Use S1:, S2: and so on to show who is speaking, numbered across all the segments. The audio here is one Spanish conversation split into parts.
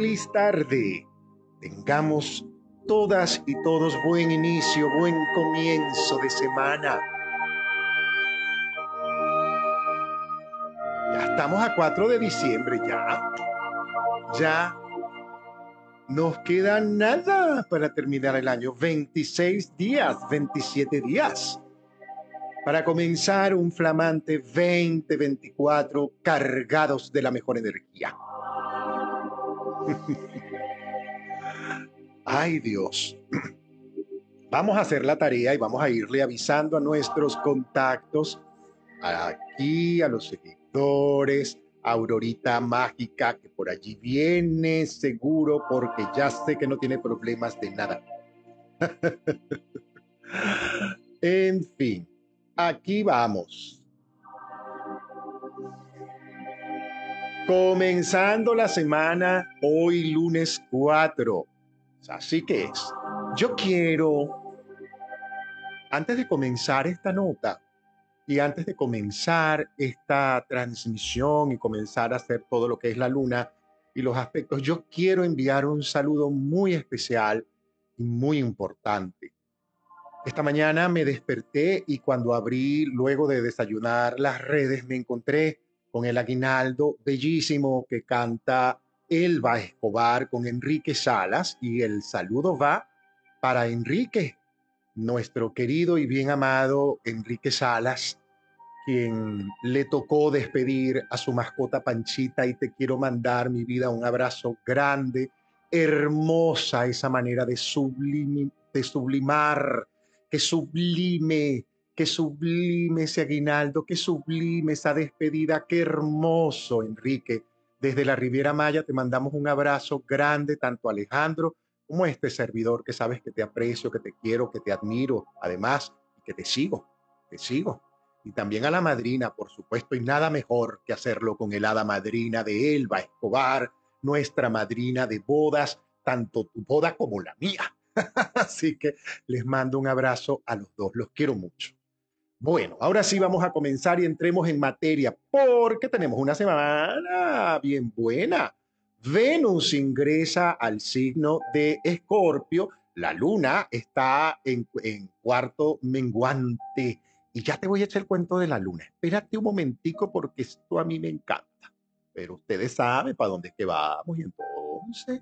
S1: Feliz tarde. Tengamos todas y todos buen inicio, buen comienzo de semana. Ya estamos a 4 de diciembre, ya. Ya nos queda nada para terminar el año. 26 días, 27 días. Para comenzar un flamante 2024 cargados de la mejor energía. Ay Dios. Vamos a hacer la tarea y vamos a irle avisando a nuestros contactos, aquí, a los seguidores, Aurorita Mágica, que por allí viene seguro porque ya sé que no tiene problemas de nada. en fin, aquí vamos. Comenzando la semana, hoy lunes 4. Así que es. Yo quiero, antes de comenzar esta nota, y antes de comenzar esta transmisión y comenzar a hacer todo lo que es la luna y los aspectos, yo quiero enviar un saludo muy especial y muy importante. Esta mañana me desperté y cuando abrí luego de desayunar las redes me encontré con el aguinaldo bellísimo que canta Elba Escobar con Enrique Salas y el saludo va para Enrique, nuestro querido y bien amado Enrique Salas, quien le tocó despedir a su mascota Panchita y te quiero mandar mi vida un abrazo grande, hermosa esa manera de, de sublimar, que sublime, que sublime ese aguinaldo, que sublime esa despedida, qué hermoso Enrique. Desde la Riviera Maya te mandamos un abrazo grande, tanto Alejandro como este servidor que sabes que te aprecio, que te quiero, que te admiro, además, que te sigo, te sigo y también a la madrina, por supuesto, y nada mejor que hacerlo con el hada madrina de Elba Escobar, nuestra madrina de bodas, tanto tu boda como la mía. Así que les mando un abrazo a los dos, los quiero mucho. Bueno, ahora sí vamos a comenzar y entremos en materia, porque tenemos una semana bien buena. Venus ingresa al signo de Escorpio, la luna está en, cuarto menguante y ya te voy a echar el cuento de la luna. Espérate un momentico porque esto a mí me encanta. Pero ustedes saben para dónde es que vamos y entonces...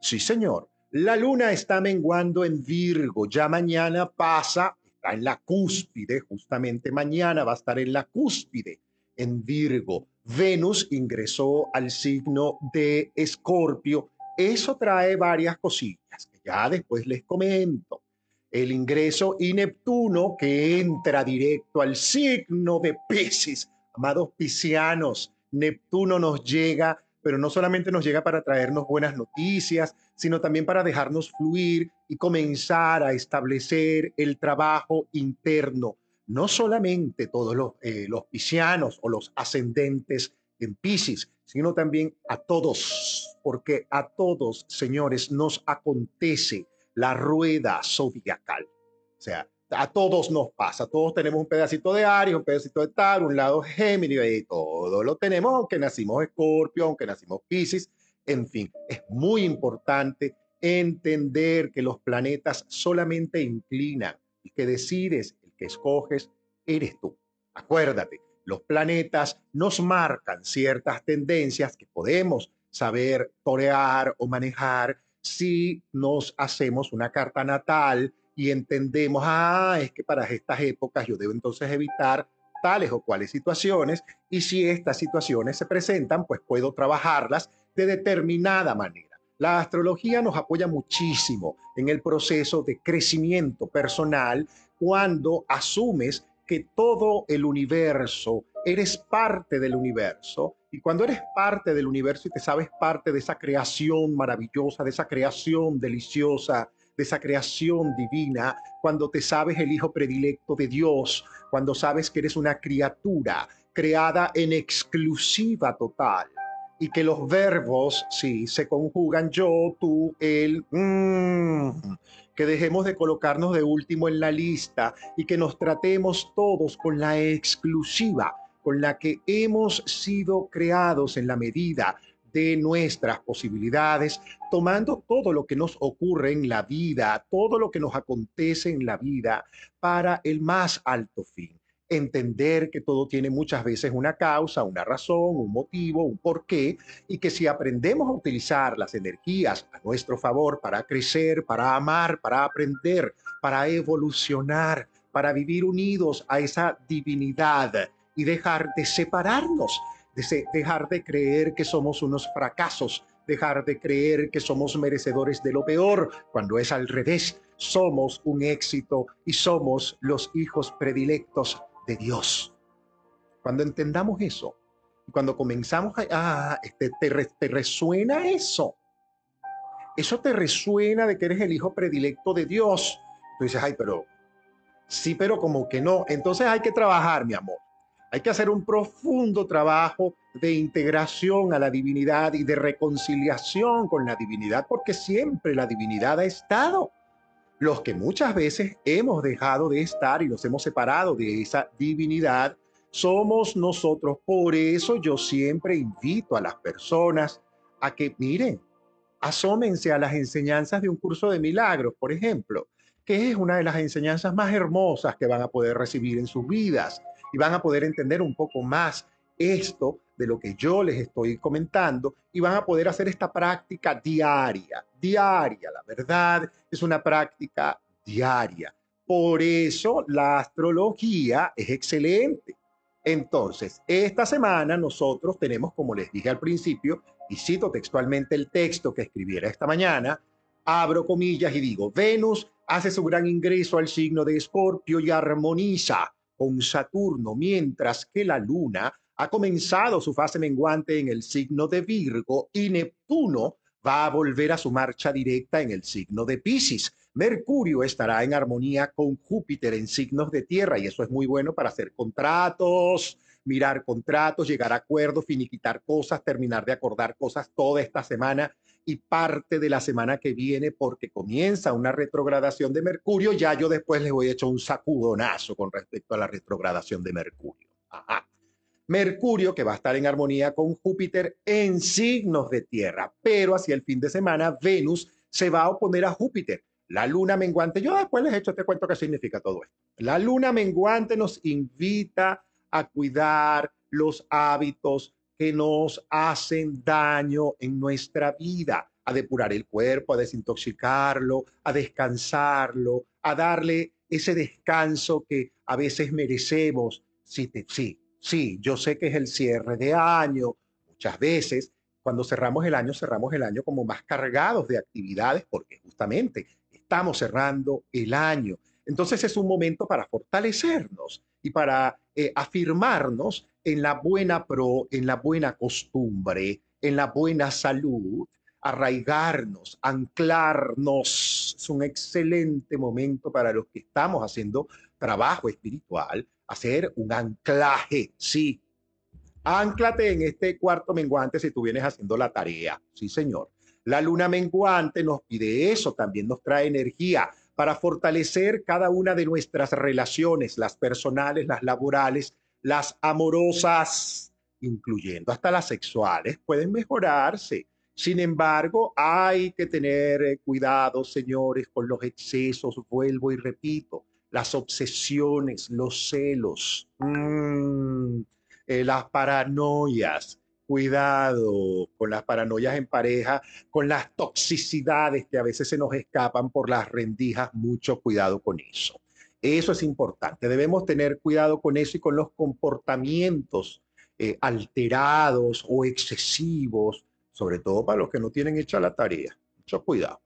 S1: Sí, señor. La luna está menguando en Virgo. Ya mañana pasa, está en la cúspide, justamente mañana va a estar en la cúspide, en Virgo. Venus ingresó al signo de Escorpio. Eso trae varias cosillas que ya después les comento el ingreso y Neptuno que entra directo al signo de Pisces. Amados piscianos, Neptuno nos llega, pero no solamente nos llega para traernos buenas noticias, sino también para dejarnos fluir y comenzar a establecer el trabajo interno. No solamente todos los, eh, piscianos o los ascendentes en Pisces, sino también a todos, porque a todos, señores, nos acontece la rueda zodiacal. O sea, a todos nos pasa, todos tenemos un pedacito de Aries, un pedacito de Tauro, un lado Géminis, y todo lo tenemos, aunque nacimos Escorpio, aunque nacimos Pisces, en fin, es muy importante entender que los planetas solamente inclinan y que decides, el que escoges, eres tú. Acuérdate, los planetas nos marcan ciertas tendencias que podemos saber torear o manejar si nos hacemos una carta natal y entendemos, ah, es que para estas épocas yo debo entonces evitar tales o cuales situaciones y si estas situaciones se presentan, pues puedo trabajarlas de determinada manera. La astrología nos apoya muchísimo en el proceso de crecimiento personal cuando asumes que todo el universo, eres parte del universo y cuando eres parte del universo y te sabes parte de esa creación maravillosa, de esa creación deliciosa, de esa creación divina, cuando te sabes el hijo predilecto de Dios, cuando sabes que eres una criatura creada en exclusiva total y que los verbos, sí, se conjugan yo, tú, él, mm, que dejemos de colocarnos de último en la lista y que nos tratemos todos con la exclusiva con la que hemos sido creados en la medida de nuestras posibilidades, tomando todo lo que nos ocurre en la vida, todo lo que nos acontece en la vida para el más alto fin. Entender que todo tiene muchas veces una causa, una razón, un motivo, un porqué, y que si aprendemos a utilizar las energías a nuestro favor para crecer, para amar, para aprender, para evolucionar, para vivir unidos a esa divinidad y dejar de separarnos, de dejar de creer que somos unos fracasos, dejar de creer que somos merecedores de lo peor, cuando es al revés, somos un éxito y somos los hijos predilectos de Dios. Cuando entendamos eso, cuando comenzamos a, ah, este, te, resuena eso, eso te resuena de que eres el hijo predilecto de Dios. Tú dices, ay, pero sí, pero como que no. Entonces hay que trabajar, mi amor. Hay que hacer un profundo trabajo de integración a la divinidad y de reconciliación con la divinidad, porque siempre la divinidad ha estado los que muchas veces hemos dejado de estar y nos hemos separado de esa divinidad, somos nosotros. Por eso yo siempre invito a las personas a que miren, asómense a las enseñanzas de un curso de milagros, por ejemplo, que es una de las enseñanzas más hermosas que van a poder recibir en sus vidas y van a poder entender un poco más esto de lo que yo les estoy comentando y van a poder hacer esta práctica diaria, diaria. La verdad es una práctica diaria. Por eso la astrología es excelente. Entonces, esta semana nosotros tenemos, como les dije al principio, y cito textualmente el texto que escribiera esta mañana, abro comillas y digo, Venus hace su gran ingreso al signo de Escorpio y armoniza con Saturno, mientras que la luna ha comenzado su fase menguante en el signo de Virgo y Neptuno va a volver a su marcha directa en el signo de Pisces. Mercurio estará en armonía con Júpiter en signos de tierra y eso es muy bueno para hacer contratos, mirar contratos, llegar a acuerdos, finiquitar cosas, terminar de acordar cosas toda esta semana y parte de la semana que viene porque comienza una retrogradación de Mercurio. Ya yo después les voy a echar un sacudonazo con respecto a la retrogradación de Mercurio. Ajá. Mercurio, que va a estar en armonía con Júpiter en signos de tierra, pero hacia el fin de semana Venus se va a oponer a Júpiter. La luna menguante, yo después les he hecho este cuento qué significa todo esto. La luna menguante nos invita a cuidar los hábitos que nos hacen daño en nuestra vida, a depurar el cuerpo, a desintoxicarlo, a descansarlo, a darle ese descanso que a veces merecemos. Sí, sí, Sí, yo sé que es el cierre de año. Muchas veces, cuando cerramos el año, cerramos el año como más cargados de actividades porque justamente estamos cerrando el año. Entonces es un momento para fortalecernos y para eh, afirmarnos en la buena pro, en la buena costumbre, en la buena salud, arraigarnos, anclarnos. Es un excelente momento para los que estamos haciendo trabajo espiritual, hacer un anclaje, sí. Anclate en este cuarto menguante si tú vienes haciendo la tarea, sí señor. La luna menguante nos pide eso, también nos trae energía para fortalecer cada una de nuestras relaciones, las personales, las laborales, las amorosas, incluyendo hasta las sexuales, pueden mejorarse. Sin embargo, hay que tener eh, cuidado, señores, con los excesos, vuelvo y repito las obsesiones, los celos, mm, eh, las paranoias. Cuidado con las paranoias en pareja, con las toxicidades que a veces se nos escapan por las rendijas. Mucho cuidado con eso. Eso es importante. Debemos tener cuidado con eso y con los comportamientos eh, alterados o excesivos, sobre todo para los que no tienen hecha la tarea. Mucho cuidado.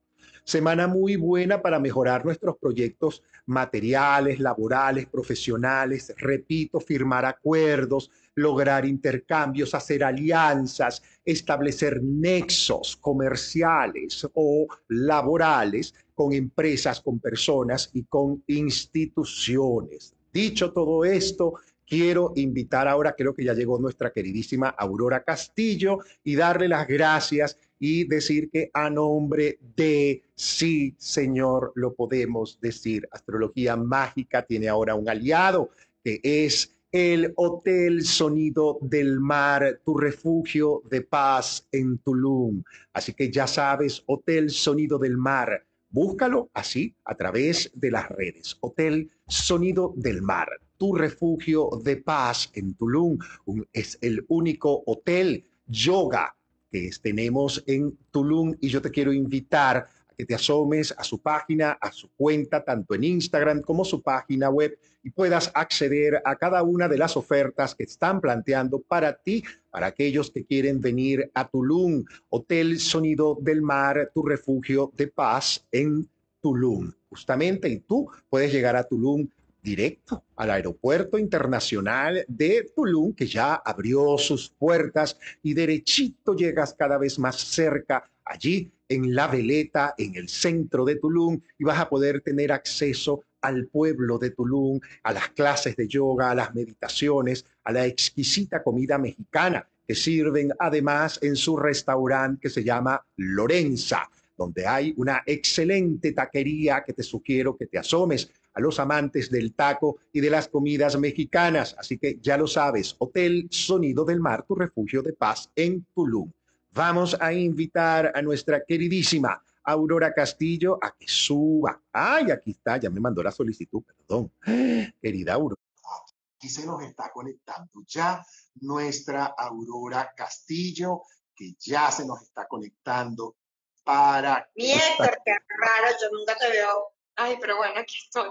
S1: Semana muy buena para mejorar nuestros proyectos materiales, laborales, profesionales. Repito, firmar acuerdos, lograr intercambios, hacer alianzas, establecer nexos comerciales o laborales con empresas, con personas y con instituciones. Dicho todo esto, quiero invitar ahora, creo que ya llegó nuestra queridísima Aurora Castillo, y darle las gracias y decir que a nombre de sí, Señor, lo podemos decir. Astrología mágica tiene ahora un aliado que es el Hotel Sonido del Mar, tu refugio de paz en Tulum. Así que ya sabes, Hotel Sonido del Mar, búscalo así a través de las redes. Hotel Sonido del Mar, tu refugio de paz en Tulum. es el único hotel yoga que tenemos en Tulum y yo te quiero invitar que te asomes a su página, a su cuenta, tanto en Instagram como su página web, y puedas acceder a cada una de las ofertas que están planteando para ti, para aquellos que quieren venir a Tulum, Hotel Sonido del Mar, tu refugio de paz en Tulum. Justamente, y tú puedes llegar a Tulum directo al aeropuerto internacional de Tulum, que ya abrió sus puertas y derechito llegas cada vez más cerca allí en La Veleta, en el centro de Tulum, y vas a poder tener acceso al pueblo de Tulum, a las clases de yoga, a las meditaciones, a la exquisita comida mexicana que sirven además en su restaurante que se llama Lorenza, donde hay una excelente taquería que te sugiero que te asomes a los amantes del taco y de las comidas mexicanas. Así que ya lo sabes, Hotel Sonido del Mar, tu refugio de paz en Tulum vamos a invitar a nuestra queridísima Aurora Castillo a que suba. Ay, aquí está, ya me mandó la solicitud, perdón. Querida Aurora. Aquí se nos está conectando ya nuestra Aurora Castillo, que ya se nos está conectando para...
S2: Bien, qué raro, yo nunca te veo. Ay, pero bueno, aquí estoy.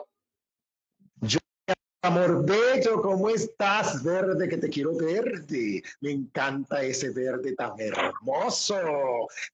S1: Amor bello, ¿cómo estás? Verde, que te quiero verde. Me encanta ese verde tan hermoso,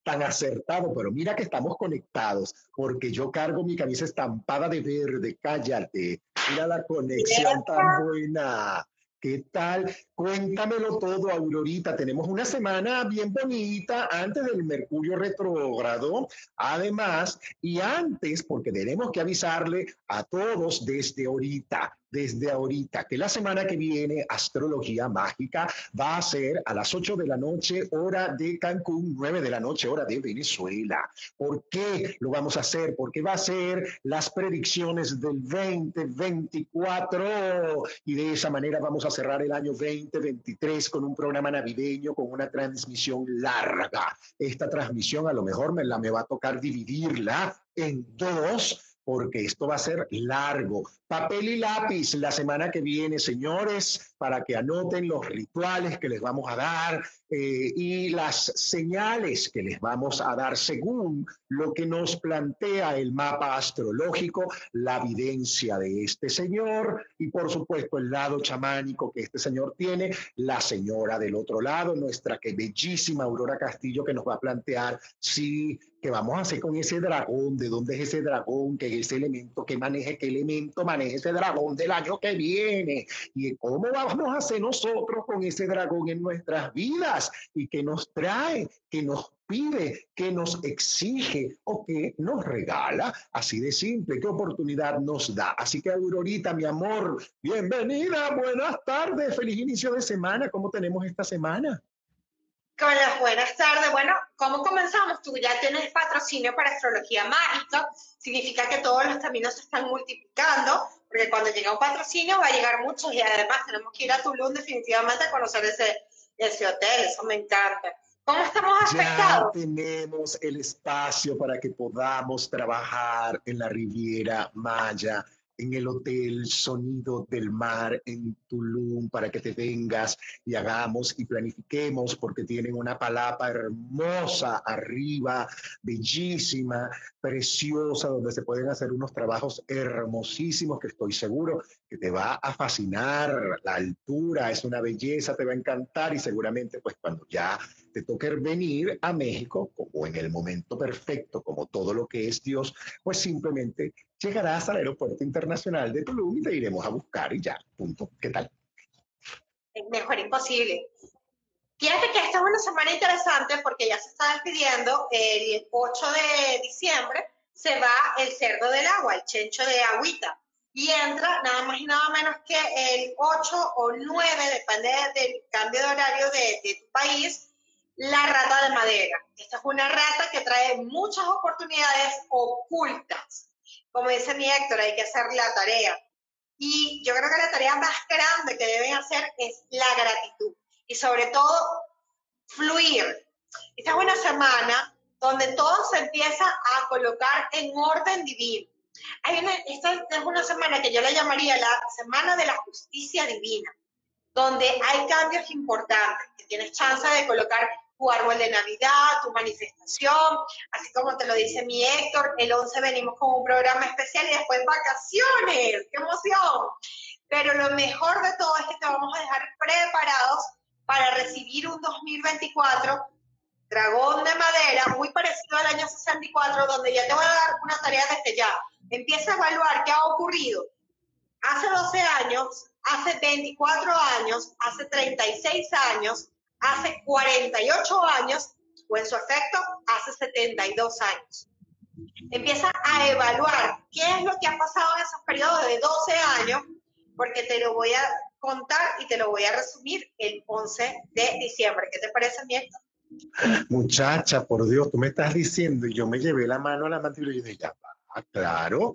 S1: tan acertado. Pero mira que estamos conectados, porque yo cargo mi camisa estampada de verde. Cállate. Mira la conexión tan buena. ¿Qué tal? Cuéntamelo todo, Aurorita. Tenemos una semana bien bonita antes del Mercurio retrógrado. Además, y antes, porque tenemos que avisarle a todos desde ahorita, desde ahorita, que la semana que viene Astrología Mágica va a ser a las 8 de la noche, hora de Cancún, 9 de la noche, hora de Venezuela. ¿Por qué lo vamos a hacer? Porque va a ser las predicciones del 2024 y de esa manera vamos a cerrar el año 2023 con un programa navideño, con una transmisión larga. Esta transmisión a lo mejor me, la, me va a tocar dividirla en dos porque esto va a ser largo. Papel y lápiz la semana que viene, señores, para que anoten los rituales que les vamos a dar eh, y las señales que les vamos a dar según lo que nos plantea el mapa astrológico, la evidencia de este señor y por supuesto el lado chamánico que este señor tiene, la señora del otro lado, nuestra que bellísima Aurora Castillo que nos va a plantear si que vamos a hacer con ese dragón, de dónde es ese dragón, que es ese elemento, que maneje, qué elemento maneja ese dragón del año que viene, y cómo vamos a hacer nosotros con ese dragón en nuestras vidas, y qué nos trae, qué nos pide, qué nos exige o qué nos regala, así de simple, qué oportunidad nos da. Así que Aurorita, mi amor, bienvenida, buenas tardes, feliz inicio de semana, ¿cómo tenemos esta semana?
S2: Hola, buenas tardes. Bueno, ¿cómo comenzamos? Tú ya tienes patrocinio para astrología mágica, significa que todos los caminos se están multiplicando, porque cuando llega un patrocinio va a llegar muchos y además tenemos que ir a Tulum definitivamente a conocer ese, ese hotel, eso me encanta. ¿Cómo estamos afectados?
S1: Ya tenemos el espacio para que podamos trabajar en la Riviera Maya en el Hotel Sonido del Mar en Tulum para que te vengas y hagamos y planifiquemos porque tienen una palapa hermosa arriba, bellísima, preciosa, donde se pueden hacer unos trabajos hermosísimos que estoy seguro que te va a fascinar. La altura es una belleza, te va a encantar y seguramente pues cuando ya te toque venir a México, como en el momento perfecto, como todo lo que es Dios, pues simplemente llegarás al aeropuerto internacional de Tulum y te iremos a buscar y ya, punto. ¿Qué tal?
S2: Mejor imposible. Fíjate que esta es una semana interesante porque ya se está despidiendo, el 8 de diciembre se va el cerdo del agua, el chencho de agüita, y entra nada más y nada menos que el 8 o 9, depende del cambio de horario de, de tu país, la rata de madera. Esta es una rata que trae muchas oportunidades ocultas. Como dice mi Héctor, hay que hacer la tarea. Y yo creo que la tarea más grande que deben hacer es la gratitud y sobre todo fluir. Esta es una semana donde todo se empieza a colocar en orden divino. Hay una, esta es una semana que yo la llamaría la semana de la justicia divina, donde hay cambios importantes, que tienes chance de colocar tu árbol de Navidad, tu manifestación, así como te lo dice mi Héctor, el 11 venimos con un programa especial y después vacaciones, qué emoción. Pero lo mejor de todo es que te vamos a dejar preparados para recibir un 2024 dragón de madera, muy parecido al año 64, donde ya te voy a dar una tarea desde ya. Empieza a evaluar qué ha ocurrido hace 12 años, hace 24 años, hace 36 años, hace 48 años o en su efecto hace 72 años. Empieza a evaluar qué es lo que ha pasado en esos periodos de 12 años, porque te lo voy a contar y te lo voy a resumir el 11 de diciembre. ¿Qué te parece, mi
S1: Muchacha, por Dios, tú me estás diciendo, y yo me llevé la mano a la mandíbula y dije, ya, claro,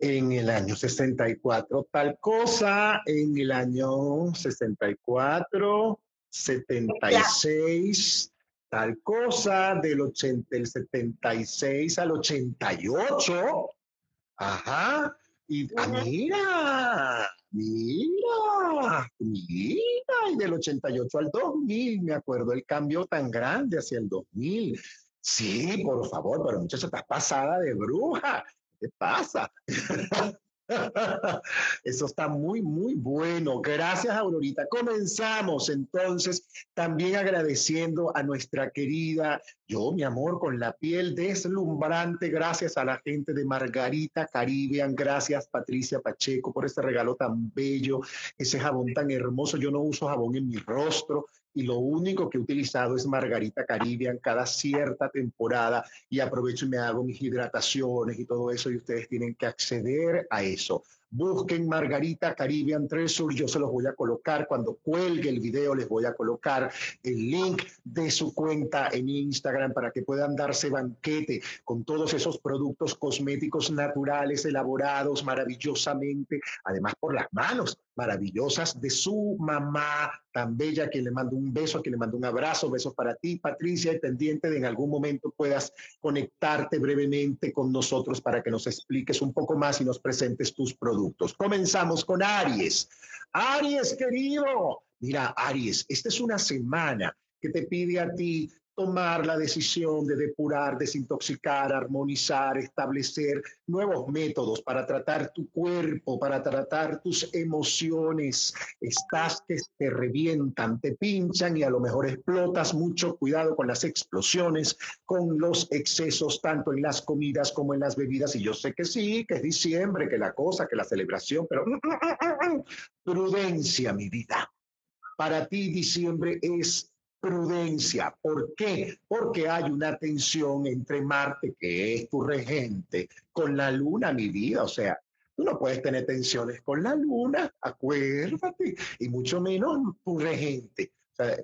S1: en el año 64 tal cosa, en el año 64 76, tal cosa, del, 80, del 76 al 88. Ajá. Y ah, mira, mira, mira, y del 88 al 2000, me acuerdo el cambio tan grande hacia el 2000. Sí, por favor, pero muchacha, estás pasada de bruja. ¿Qué pasa? Eso está muy, muy bueno. Gracias, Aurorita. Comenzamos entonces también agradeciendo a nuestra querida, yo, mi amor, con la piel deslumbrante, gracias a la gente de Margarita Caribbean, gracias Patricia Pacheco por este regalo tan bello, ese jabón tan hermoso. Yo no uso jabón en mi rostro, y lo único que he utilizado es Margarita Caribbean cada cierta temporada y aprovecho y me hago mis hidrataciones y todo eso y ustedes tienen que acceder a eso. Busquen Margarita Caribbean Treasure, yo se los voy a colocar cuando cuelgue el video, les voy a colocar el link de su cuenta en Instagram para que puedan darse banquete con todos esos productos cosméticos naturales elaborados maravillosamente, además por las manos maravillosas de su mamá tan bella, que le mando un beso, que le mando un abrazo, besos para ti, Patricia, y pendiente de en algún momento puedas conectarte brevemente con nosotros para que nos expliques un poco más y nos presentes tus productos. Comenzamos con Aries. Aries, querido. Mira, Aries, esta es una semana que te pide a ti tomar la decisión de depurar, desintoxicar, armonizar, establecer nuevos métodos para tratar tu cuerpo, para tratar tus emociones. Estás que te revientan, te pinchan y a lo mejor explotas. Mucho cuidado con las explosiones, con los excesos, tanto en las comidas como en las bebidas. Y yo sé que sí, que es diciembre, que la cosa, que la celebración, pero prudencia, mi vida. Para ti diciembre es prudencia. ¿Por qué? Porque hay una tensión entre Marte, que es tu regente, con la luna, mi vida. O sea, tú no puedes tener tensiones con la luna, acuérdate, y mucho menos tu regente.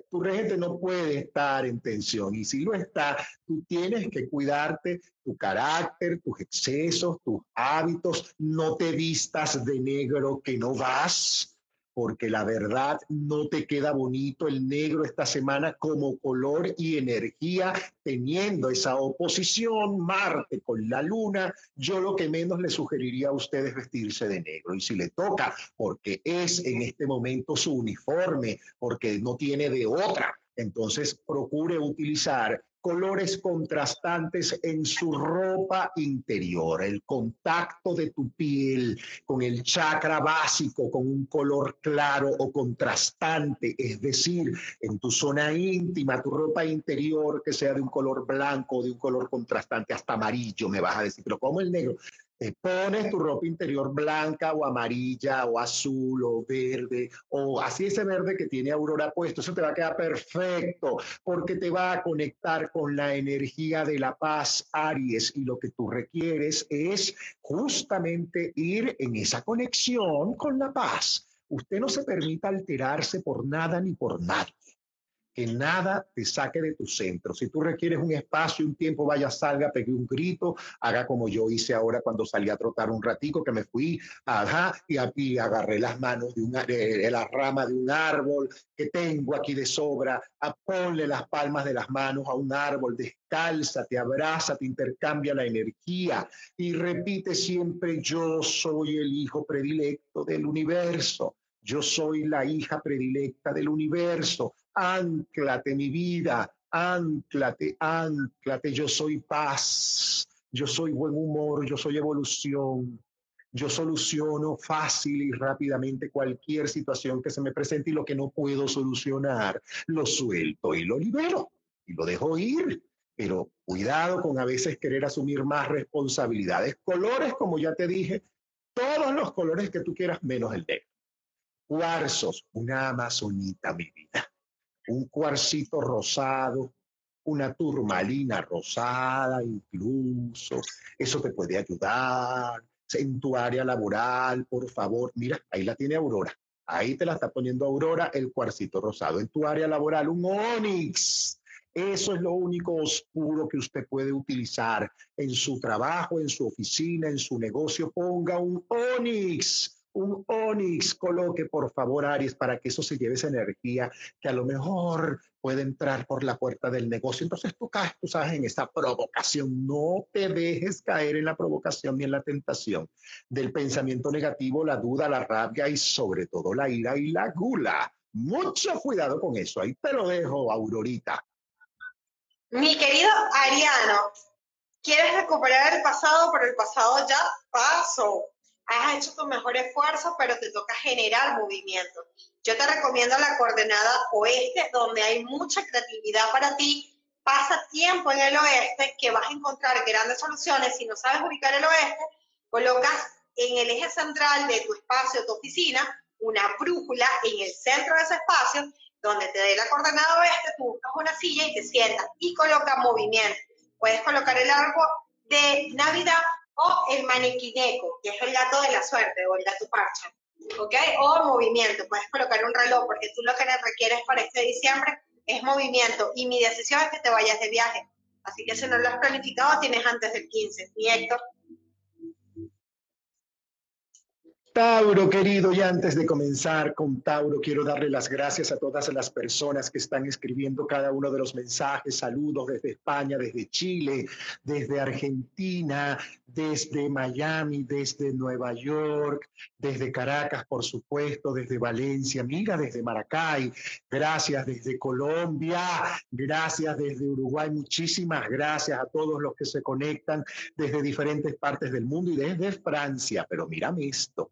S1: Tu regente no puede estar en tensión y si lo está, tú tienes que cuidarte tu carácter, tus excesos, tus hábitos, no te vistas de negro que no vas, porque la verdad no te queda bonito el negro esta semana como color y energía, teniendo esa oposición Marte con la luna, yo lo que menos le sugeriría a ustedes vestirse de negro. Y si le toca, porque es en este momento su uniforme, porque no tiene de otra, entonces procure utilizar colores contrastantes en su ropa interior, el contacto de tu piel con el chakra básico, con un color claro o contrastante, es decir, en tu zona íntima, tu ropa interior que sea de un color blanco de un color contrastante, hasta amarillo, me vas a decir, pero como el negro, te pones tu ropa interior blanca o amarilla o azul o verde o así ese verde que tiene Aurora puesto, eso te va a quedar perfecto porque te va a conectar con la energía de la paz Aries y lo que tú requieres es justamente ir en esa conexión con la paz. Usted no se permita alterarse por nada ni por nadie. Que nada te saque de tu centro. Si tú requieres un espacio, un tiempo, vaya, salga, pegue un grito, haga como yo hice ahora cuando salí a trotar un ratico, que me fui, ajá, y, y agarré las manos de, una, de, rama de un árbol que tengo aquí de sobra, a ponle las palmas de las manos a un árbol, descalza, te abraza, te intercambia la energía y repite siempre, yo soy el hijo predilecto del universo. Yo soy la hija predilecta del universo. Anclate mi vida, anclate, anclate. Yo soy paz, yo soy buen humor, yo soy evolución. Yo soluciono fácil y rápidamente cualquier situación que se me presente y lo que no puedo solucionar, lo suelto y lo libero y lo dejo ir. Pero cuidado con a veces querer asumir más responsabilidades. Colores, como ya te dije, todos los colores que tú quieras, menos el negro. Cuarzos, una amazonita, mi vida. Un cuarcito rosado, una turmalina rosada incluso. Eso te puede ayudar. En tu área laboral, por favor. Mira, ahí la tiene Aurora. Ahí te la está poniendo Aurora el cuarcito rosado. En tu área laboral, un onix. Eso es lo único oscuro que usted puede utilizar en su trabajo, en su oficina, en su negocio. Ponga un onix un onix coloque, por favor, Aries, para que eso se lleve esa energía que a lo mejor puede entrar por la puerta del negocio. Entonces tú caes, tú sabes, en esa provocación. No te dejes caer en la provocación ni en la tentación del pensamiento negativo, la duda, la rabia y sobre todo la ira y la gula. Mucho cuidado con eso. Ahí te lo dejo, Aurorita.
S2: Mi querido Ariano, quieres recuperar el pasado, pero el pasado ya pasó has hecho tu mejor esfuerzo, pero te toca generar movimiento. Yo te recomiendo la coordenada oeste, donde hay mucha creatividad para ti. Pasa tiempo en el oeste, que vas a encontrar grandes soluciones. Si no sabes ubicar el oeste, colocas en el eje central de tu espacio, tu oficina, una brújula en el centro de ese espacio, donde te dé la coordenada oeste, tú buscas una silla y te sientas y coloca movimiento. Puedes colocar el árbol de Navidad o el maniquineco, que es el gato de la suerte o el gato parcha, ¿ok? O movimiento, puedes colocar un reloj porque tú lo que requieres para este diciembre es movimiento y mi decisión es que te vayas de viaje. Así que si no lo has planificado, tienes antes del 15. Mi Héctor.
S1: Tauro, querido, y antes de comenzar con Tauro, quiero darle las gracias a todas las personas que están escribiendo cada uno de los mensajes. Saludos desde España, desde Chile, desde Argentina, desde Miami, desde Nueva York, desde Caracas, por supuesto, desde Valencia, mira, desde Maracay. Gracias desde Colombia, gracias desde Uruguay. Muchísimas gracias a todos los que se conectan desde diferentes partes del mundo y desde Francia. Pero mírame esto.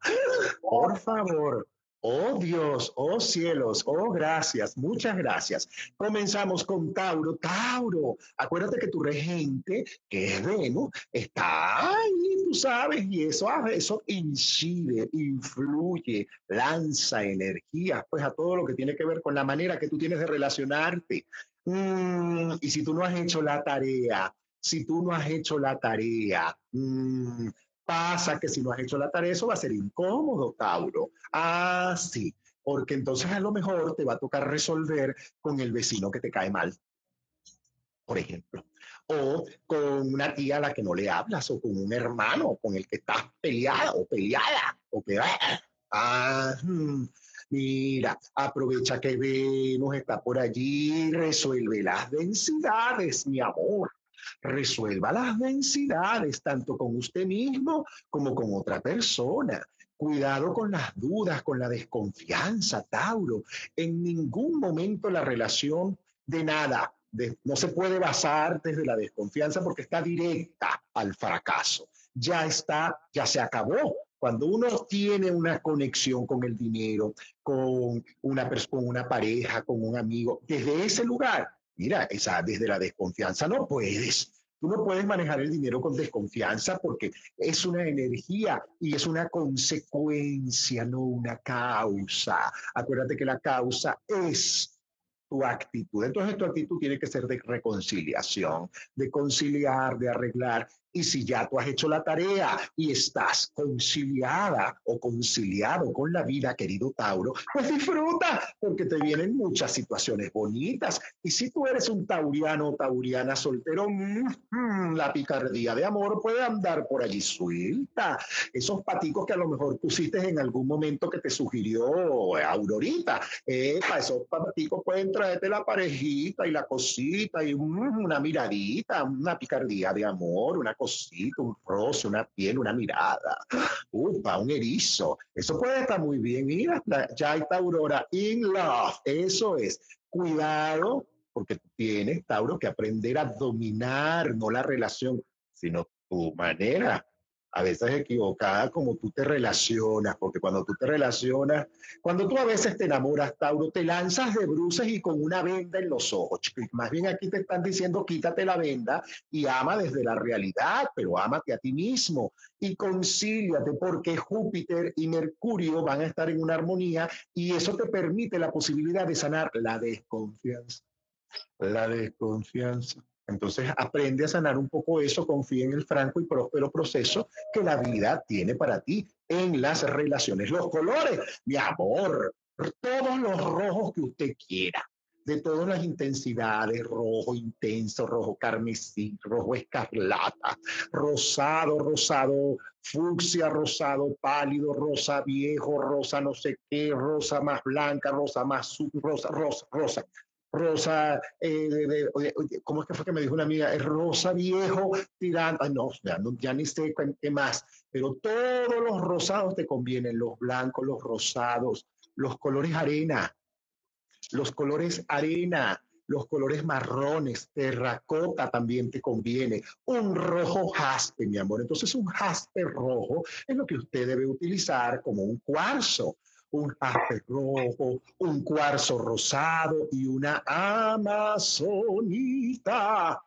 S1: Por favor, Oh Dios, oh cielos, oh gracias, muchas gracias. Comenzamos con Tauro. Tauro, acuérdate que tu regente, que es Venus, está ahí, tú sabes, y eso, eso incide, influye, lanza energía, pues a todo lo que tiene que ver con la manera que tú tienes de relacionarte. Mm, y si tú no has hecho la tarea, si tú no has hecho la tarea, mm, pasa que si no has hecho la tarea, eso va a ser incómodo, Tauro. Ah, sí, porque entonces a lo mejor te va a tocar resolver con el vecino que te cae mal, por ejemplo. O con una tía a la que no le hablas, o con un hermano con el que estás peleada o peleada, o que... Ah, hmm, Mira, aprovecha que Venus está por allí, resuelve las densidades, mi amor resuelva las densidades, tanto con usted mismo como con otra persona. Cuidado con las dudas, con la desconfianza, Tauro. En ningún momento la relación de nada, no se puede basar desde la desconfianza porque está directa al fracaso. Ya está, ya se acabó. Cuando uno tiene una conexión con el dinero, con una, con una pareja, con un amigo, desde ese lugar Mira, esa, desde la desconfianza no puedes. Tú no puedes manejar el dinero con desconfianza porque es una energía y es una consecuencia, no una causa. Acuérdate que la causa es tu actitud. Entonces tu actitud tiene que ser de reconciliación, de conciliar, de arreglar. Y si ya tú has hecho la tarea y estás conciliada o conciliado con la vida, querido Tauro, pues disfruta, porque te vienen muchas situaciones bonitas. Y si tú eres un tauriano o tauriana soltero, mm, la picardía de amor puede andar por allí suelta. Esos paticos que a lo mejor pusiste en algún momento que te sugirió Aurorita, epa, esos paticos pueden traerte la parejita y la cosita y mm, una miradita, una picardía de amor, una un roce, una piel, una mirada, upa, un erizo. Eso puede estar muy bien. Mira, ya está Aurora in love. Eso es. Cuidado, porque tienes, Tauro, que aprender a dominar no la relación, sino tu manera a veces equivocada como tú te relacionas, porque cuando tú te relacionas, cuando tú a veces te enamoras, Tauro, te lanzas de bruces y con una venda en los ojos. Más bien aquí te están diciendo quítate la venda y ama desde la realidad, pero ámate a ti mismo y concíliate porque Júpiter y Mercurio van a estar en una armonía y eso te permite la posibilidad de sanar la desconfianza. La desconfianza. Entonces aprende a sanar un poco eso, confía en el franco y próspero proceso que la vida tiene para ti en las relaciones. Los colores, mi amor, todos los rojos que usted quiera, de todas las intensidades, rojo intenso, rojo carmesí, rojo escarlata, rosado, rosado, fucsia, rosado pálido, rosa viejo, rosa no sé qué, rosa más blanca, rosa más rosa, rosa, rosa rosa, eh, ¿cómo es que fue que me dijo una amiga? Es rosa viejo tirando, no, ya, ya ni sé qué más, pero todos los rosados te convienen, los blancos, los rosados, los colores arena, los colores arena, los colores marrones, terracota también te conviene, un rojo jaspe, mi amor. Entonces un jaspe rojo es lo que usted debe utilizar como un cuarzo un jaspe rojo, un cuarzo rosado y una amazonita.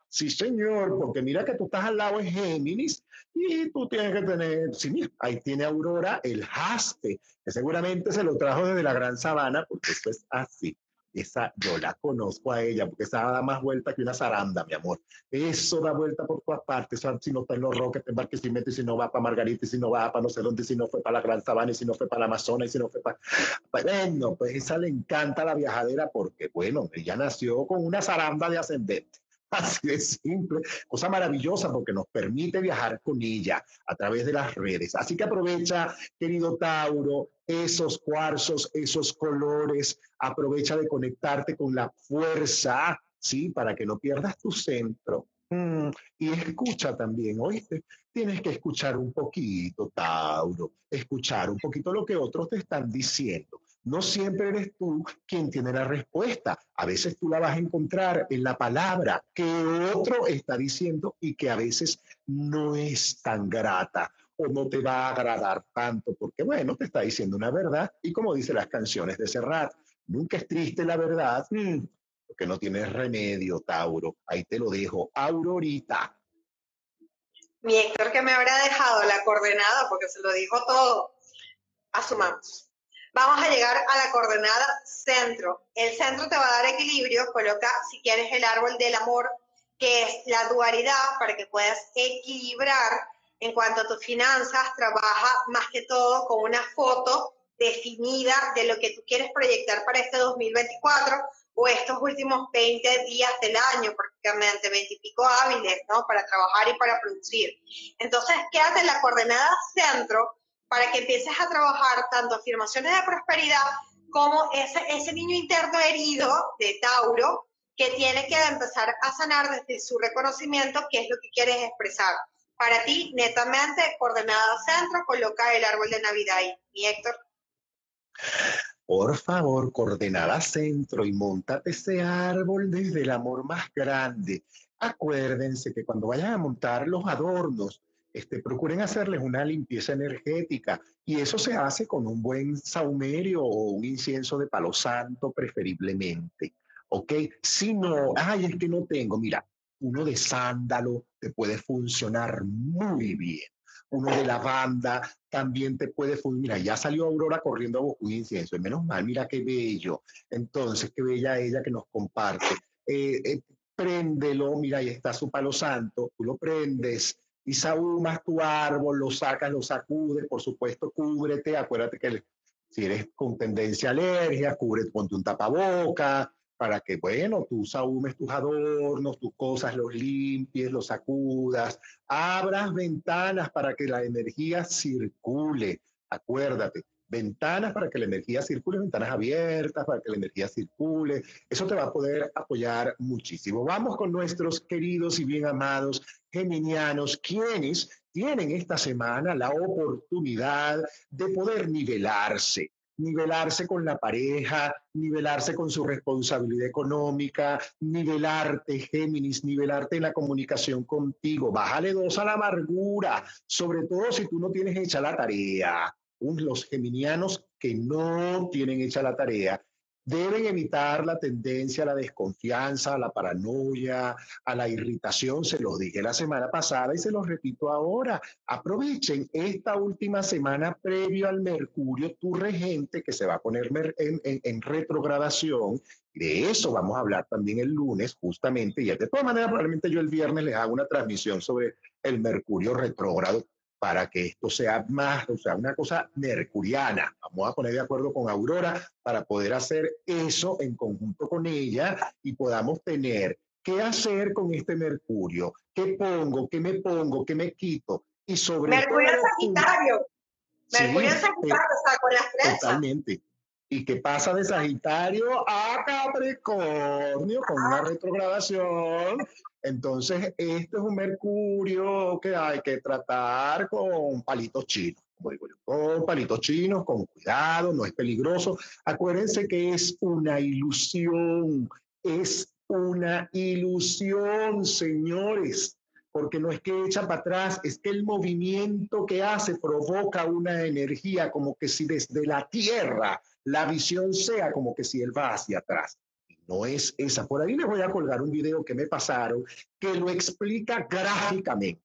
S1: Sí, señor, porque mira que tú estás al lado de Géminis y tú tienes que tener, sí, mira, ahí tiene Aurora el jaspe, que seguramente se lo trajo desde la Gran Sabana, porque esto es así. Esa yo la conozco a ella, porque esa da más vuelta que una zaranda, mi amor. Eso da vuelta por todas partes. si no está en los Roques, en Barquisimeto, y si no va para Margarita, y si no va para no sé dónde, si no fue para la Gran Sabana, y si no fue para la Amazonas, y si no fue para. Bueno, pues esa le encanta la viajadera porque, bueno, ella nació con una zaranda de ascendente. Así de simple, cosa maravillosa porque nos permite viajar con ella a través de las redes. Así que aprovecha, querido Tauro, esos cuarzos, esos colores, aprovecha de conectarte con la fuerza, ¿sí? Para que no pierdas tu centro. Mm, y escucha también, oíste, tienes que escuchar un poquito, Tauro, escuchar un poquito lo que otros te están diciendo. No siempre eres tú quien tiene la respuesta. A veces tú la vas a encontrar en la palabra que otro está diciendo y que a veces no es tan grata o no te va a agradar tanto, porque bueno, te está diciendo una verdad y como dice las canciones de Serrat, nunca es triste la verdad, mm, porque no tienes remedio, Tauro. Ahí te lo dejo, Aurorita.
S2: Mi Héctor que me habrá dejado la coordenada porque se lo dijo todo. Asumamos. Vamos a llegar a la coordenada centro. El centro te va a dar equilibrio. Coloca, si quieres, el árbol del amor, que es la dualidad, para que puedas equilibrar en cuanto a tus finanzas, trabaja más que todo con una foto definida de lo que tú quieres proyectar para este 2024 o estos últimos 20 días del año, prácticamente 20 y pico hábiles, ¿no? Para trabajar y para producir. Entonces, quédate en la coordenada centro para que empieces a trabajar tanto afirmaciones de prosperidad como ese, ese niño interno herido de Tauro que tiene que empezar a sanar desde su reconocimiento qué es lo que quieres expresar. Para ti, netamente, coordenada centro, coloca el árbol de Navidad ahí. Y Héctor.
S1: Por favor, coordenada centro y montate ese árbol desde el amor más grande. Acuérdense que cuando vayan a montar los adornos, este, procuren hacerles una limpieza energética y eso se hace con un buen saumerio o un incienso de palo santo preferiblemente. ¿Ok? Si no, ay, es que no tengo, mira, uno de sándalo te puede funcionar muy bien. Uno de lavanda también te puede funcionar. Mira, ya salió Aurora corriendo a un incienso. Menos mal, mira qué bello. Entonces, qué bella ella que nos comparte. Eh, eh, préndelo, mira, ahí está su palo santo. Tú lo prendes y sahumas tu árbol, lo sacas, lo sacudes, por supuesto, cúbrete, acuérdate que si eres con tendencia a alergia, cúbrete, ponte un tapaboca, para que, bueno, tú sahumes tus adornos, tus cosas, los limpies, los sacudas, abras ventanas para que la energía circule, acuérdate, ventanas para que la energía circule, ventanas abiertas para que la energía circule. Eso te va a poder apoyar muchísimo. Vamos con nuestros queridos y bien amados geminianos, quienes tienen esta semana la oportunidad de poder nivelarse nivelarse con la pareja, nivelarse con su responsabilidad económica, nivelarte, Géminis, nivelarte en la comunicación contigo. Bájale dos a la amargura, sobre todo si tú no tienes hecha la tarea los geminianos que no tienen hecha la tarea deben evitar la tendencia a la desconfianza, a la paranoia, a la irritación. Se los dije la semana pasada y se los repito ahora. Aprovechen esta última semana previo al Mercurio, tu regente, que se va a poner en, retrogradación. De eso vamos a hablar también el lunes, justamente. Y de todas maneras, probablemente yo el viernes les hago una transmisión sobre el Mercurio retrógrado para que esto sea más, o sea, una cosa mercuriana. Vamos a poner de acuerdo con Aurora para poder hacer eso en conjunto con ella y podamos tener qué hacer con este Mercurio, qué pongo, qué me pongo, qué me quito. Y sobre
S2: Mercurio todo, Sagitario. Mercurio sí, Sagitario, o sea, con las trenzas.
S1: Totalmente. Y qué pasa de Sagitario a Capricornio con una retrogradación entonces, este es un mercurio que hay que tratar con palitos chinos, con palitos chinos, con cuidado, no es peligroso. Acuérdense que es una ilusión, es una ilusión, señores, porque no es que echa para atrás, es que el movimiento que hace provoca una energía como que si desde la Tierra la visión sea como que si él va hacia atrás no es esa. Por ahí les voy a colgar un video que me pasaron que lo explica gráficamente.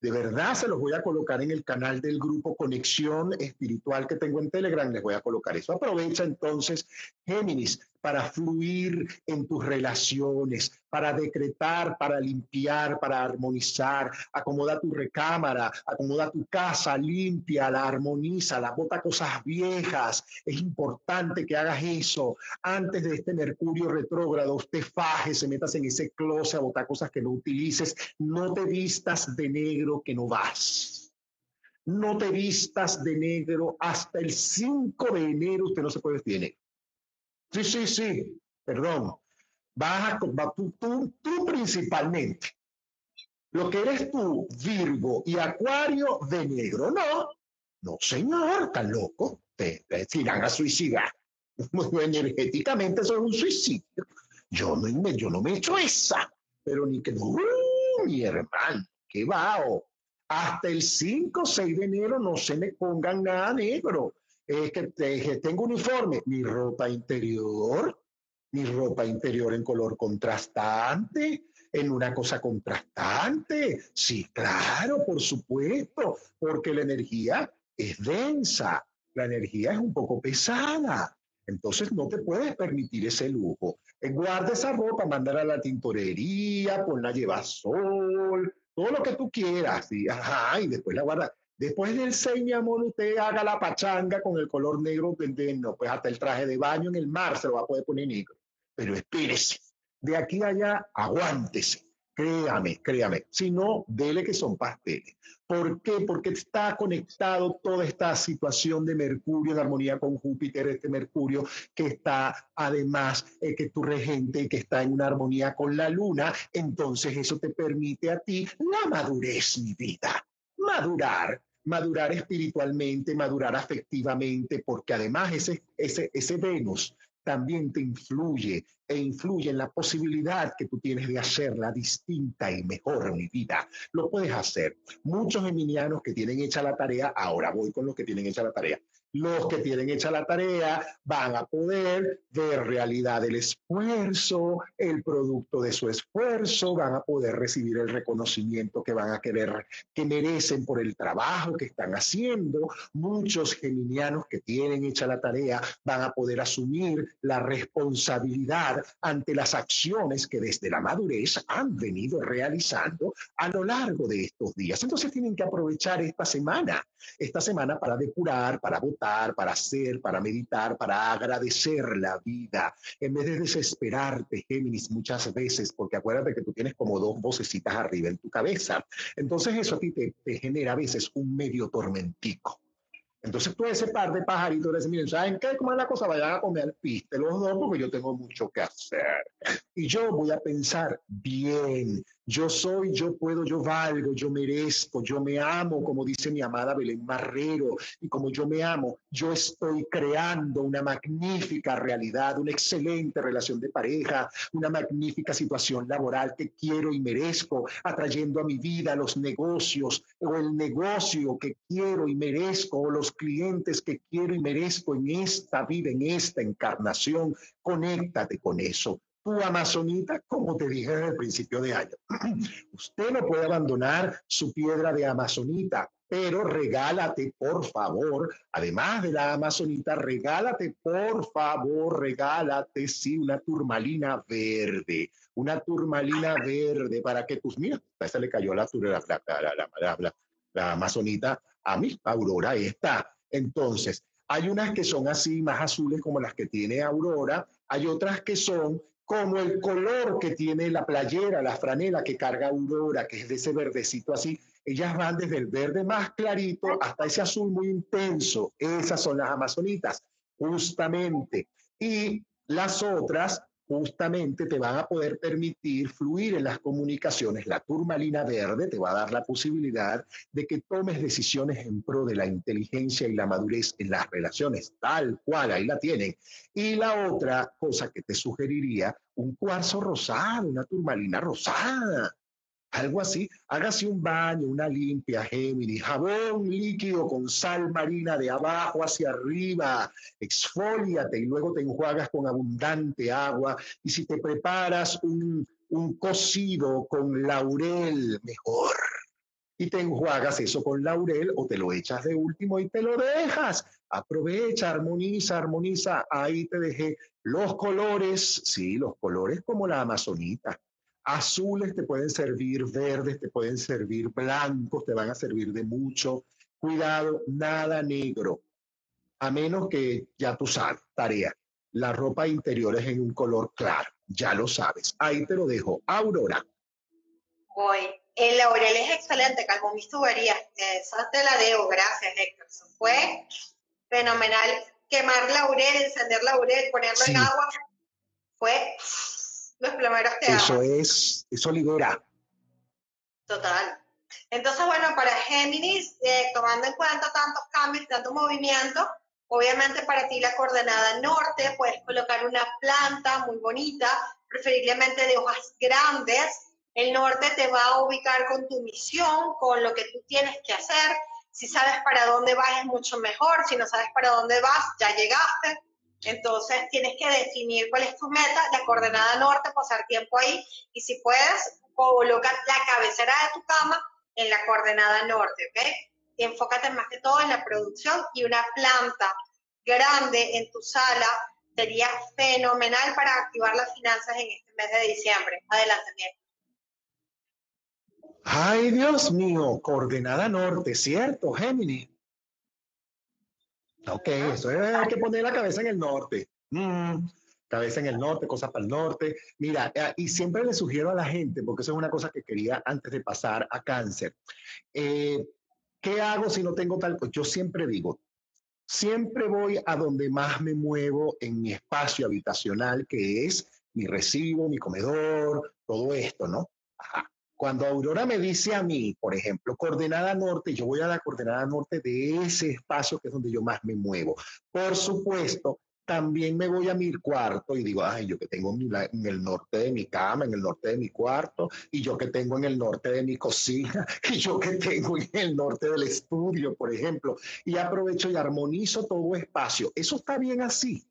S1: De verdad se los voy a colocar en el canal del grupo Conexión Espiritual que tengo en Telegram. Les voy a colocar eso. Aprovecha entonces, Géminis, para fluir en tus relaciones, para decretar, para limpiar, para armonizar. Acomoda tu recámara, acomoda tu casa, limpia, la armoniza, la bota cosas viejas. Es importante que hagas eso antes de este Mercurio retrógrado. Usted faje, se metas en ese closet a botar cosas que no utilices. No te vistas de negro que no vas. No te vistas de negro hasta el 5 de enero. Usted no se puede vestir negro. Sí, sí, sí, perdón. Vas a, tú, tú, tú principalmente. Lo que eres tú, Virgo y Acuario de negro, no. No, señor, tan loco. Te, te irán a suicidar. Energéticamente eso es un suicidio. Yo no, me, yo no me echo esa, pero ni que no, mi hermano, qué va. Hasta el 5 o 6 de enero no se me pongan nada negro es que tengo uniforme, mi ropa interior, mi ropa interior en color contrastante, en una cosa contrastante. Sí, claro, por supuesto, porque la energía es densa, la energía es un poco pesada. Entonces no te puedes permitir ese lujo. Guarda esa ropa, mándala a la tintorería, ponla lleva sol, todo lo que tú quieras. Y, ajá, y después la guarda. Después del 6, mi amor, usted haga la pachanga con el color negro, no, pues hasta el traje de baño en el mar se lo va a poder poner negro. Pero espérese, de aquí a allá, aguántese. Créame, créame. Si no, dele que son pasteles. ¿Por qué? Porque está conectado toda esta situación de Mercurio en armonía con Júpiter, este Mercurio que está además, eh, que tu regente, que está en una armonía con la Luna. Entonces eso te permite a ti la madurez, mi vida. Madurar madurar espiritualmente, madurar afectivamente, porque además ese, ese, ese Venus también te influye e influye en la posibilidad que tú tienes de hacerla distinta y mejor mi vida. Lo puedes hacer. Muchos geminianos que tienen hecha la tarea, ahora voy con los que tienen hecha la tarea, Los que tienen hecha la tarea van a poder ver realidad el esfuerzo, el producto de su esfuerzo, van a poder recibir el reconocimiento que van a querer, que merecen por el trabajo que están haciendo. Muchos geminianos que tienen hecha la tarea van a poder asumir la responsabilidad ante las acciones que desde la madurez han venido realizando a lo largo de estos días. Entonces tienen que aprovechar esta semana, esta semana para depurar, para votar, para hacer, para meditar, para agradecer la vida, en vez de desesperarte, Géminis, muchas veces, porque acuérdate que tú tienes como dos vocecitas arriba en tu cabeza. Entonces eso a ti te, te genera a veces un medio tormentico. Entonces tú ese par de pajaritos le dices, miren, ¿saben qué? ¿Cómo es la cosa? Vayan a comer piste los dos porque yo tengo mucho que hacer. Y yo voy a pensar, bien, yo soy, yo puedo, yo valgo, yo merezco, yo me amo, como dice mi amada Belén Marrero. Y como yo me amo, yo estoy creando una magnífica realidad, una excelente relación de pareja, una magnífica situación laboral que quiero y merezco, atrayendo a mi vida los negocios o el negocio que quiero y merezco o los clientes que quiero y merezco en esta vida, en esta encarnación. Conéctate con eso amazonita, como te dije desde el principio de año. Usted no puede abandonar su piedra de amazonita, pero regálate, por favor, además de la amazonita, regálate, por favor, regálate, sí, una turmalina verde, una turmalina verde para que tus, mira, a esa le cayó la, la, la, la amazonita a mí, Aurora, está. Entonces, hay unas que son así, más azules como las que tiene Aurora, hay otras que son como el color que tiene la playera, la franela que carga Aurora, que es de ese verdecito así. Ellas van desde el verde más clarito hasta ese azul muy intenso. Esas son las amazonitas, justamente. Y las otras justamente te van a poder permitir fluir en las comunicaciones. La turmalina verde te va a dar la posibilidad de que tomes decisiones en pro de la inteligencia y la madurez en las relaciones, tal cual, ahí la tienen. Y la otra cosa que te sugeriría, un cuarzo rosado, una turmalina rosada algo así, hágase un baño, una limpia, Géminis, jabón líquido con sal marina de abajo hacia arriba, exfoliate y luego te enjuagas con abundante agua. Y si te preparas un, un cocido con laurel, mejor. Y te enjuagas eso con laurel o te lo echas de último y te lo dejas. Aprovecha, armoniza, armoniza. Ahí te dejé los colores, sí, los colores como la amazonita Azules te pueden servir, verdes te pueden servir, blancos te van a servir de mucho. Cuidado, nada negro, a menos que ya tú sabes, tarea. La ropa interior es en un color claro, ya lo sabes. Ahí te lo dejo. Aurora.
S2: Voy. El laurel es excelente, calmó mis tuberías. Esa te la debo, gracias, Héctor. fue fenomenal. Quemar laurel, encender laurel, ponerlo en agua, fue los primeros te
S1: Eso es, eso libera.
S2: Total. Entonces, bueno, para Géminis, eh, tomando en cuenta tantos cambios, tanto movimiento, obviamente para ti la coordenada norte, puedes colocar una planta muy bonita, preferiblemente de hojas grandes. El norte te va a ubicar con tu misión, con lo que tú tienes que hacer. Si sabes para dónde vas es mucho mejor, si no sabes para dónde vas, ya llegaste. Entonces tienes que definir cuál es tu meta, la coordenada norte, pasar tiempo ahí y si puedes, colocar la cabecera de tu cama en la coordenada norte, ¿ok? enfócate más que todo en la producción y una planta grande en tu sala sería fenomenal para activar las finanzas en este mes de diciembre. Adelante, bien.
S1: Ay, Dios mío, coordenada norte, ¿cierto, Géminis? Ok, eso es, hay que poner la cabeza en el norte. Mm, cabeza en el norte, cosas para el norte. Mira, eh, y siempre le sugiero a la gente, porque eso es una cosa que quería antes de pasar a cáncer. Eh, ¿Qué hago si no tengo tal? Pues yo siempre digo, siempre voy a donde más me muevo en mi espacio habitacional, que es mi recibo, mi comedor, todo esto, ¿no? Ajá. Cuando Aurora me dice a mí, por ejemplo, coordenada norte, yo voy a la coordenada norte de ese espacio que es donde yo más me muevo. Por supuesto, también me voy a mi cuarto y digo, ay, yo que tengo en el norte de mi cama, en el norte de mi cuarto, y yo que tengo en el norte de mi cocina, y yo que tengo en el norte del estudio, por ejemplo, y aprovecho y armonizo todo espacio. Eso está bien así.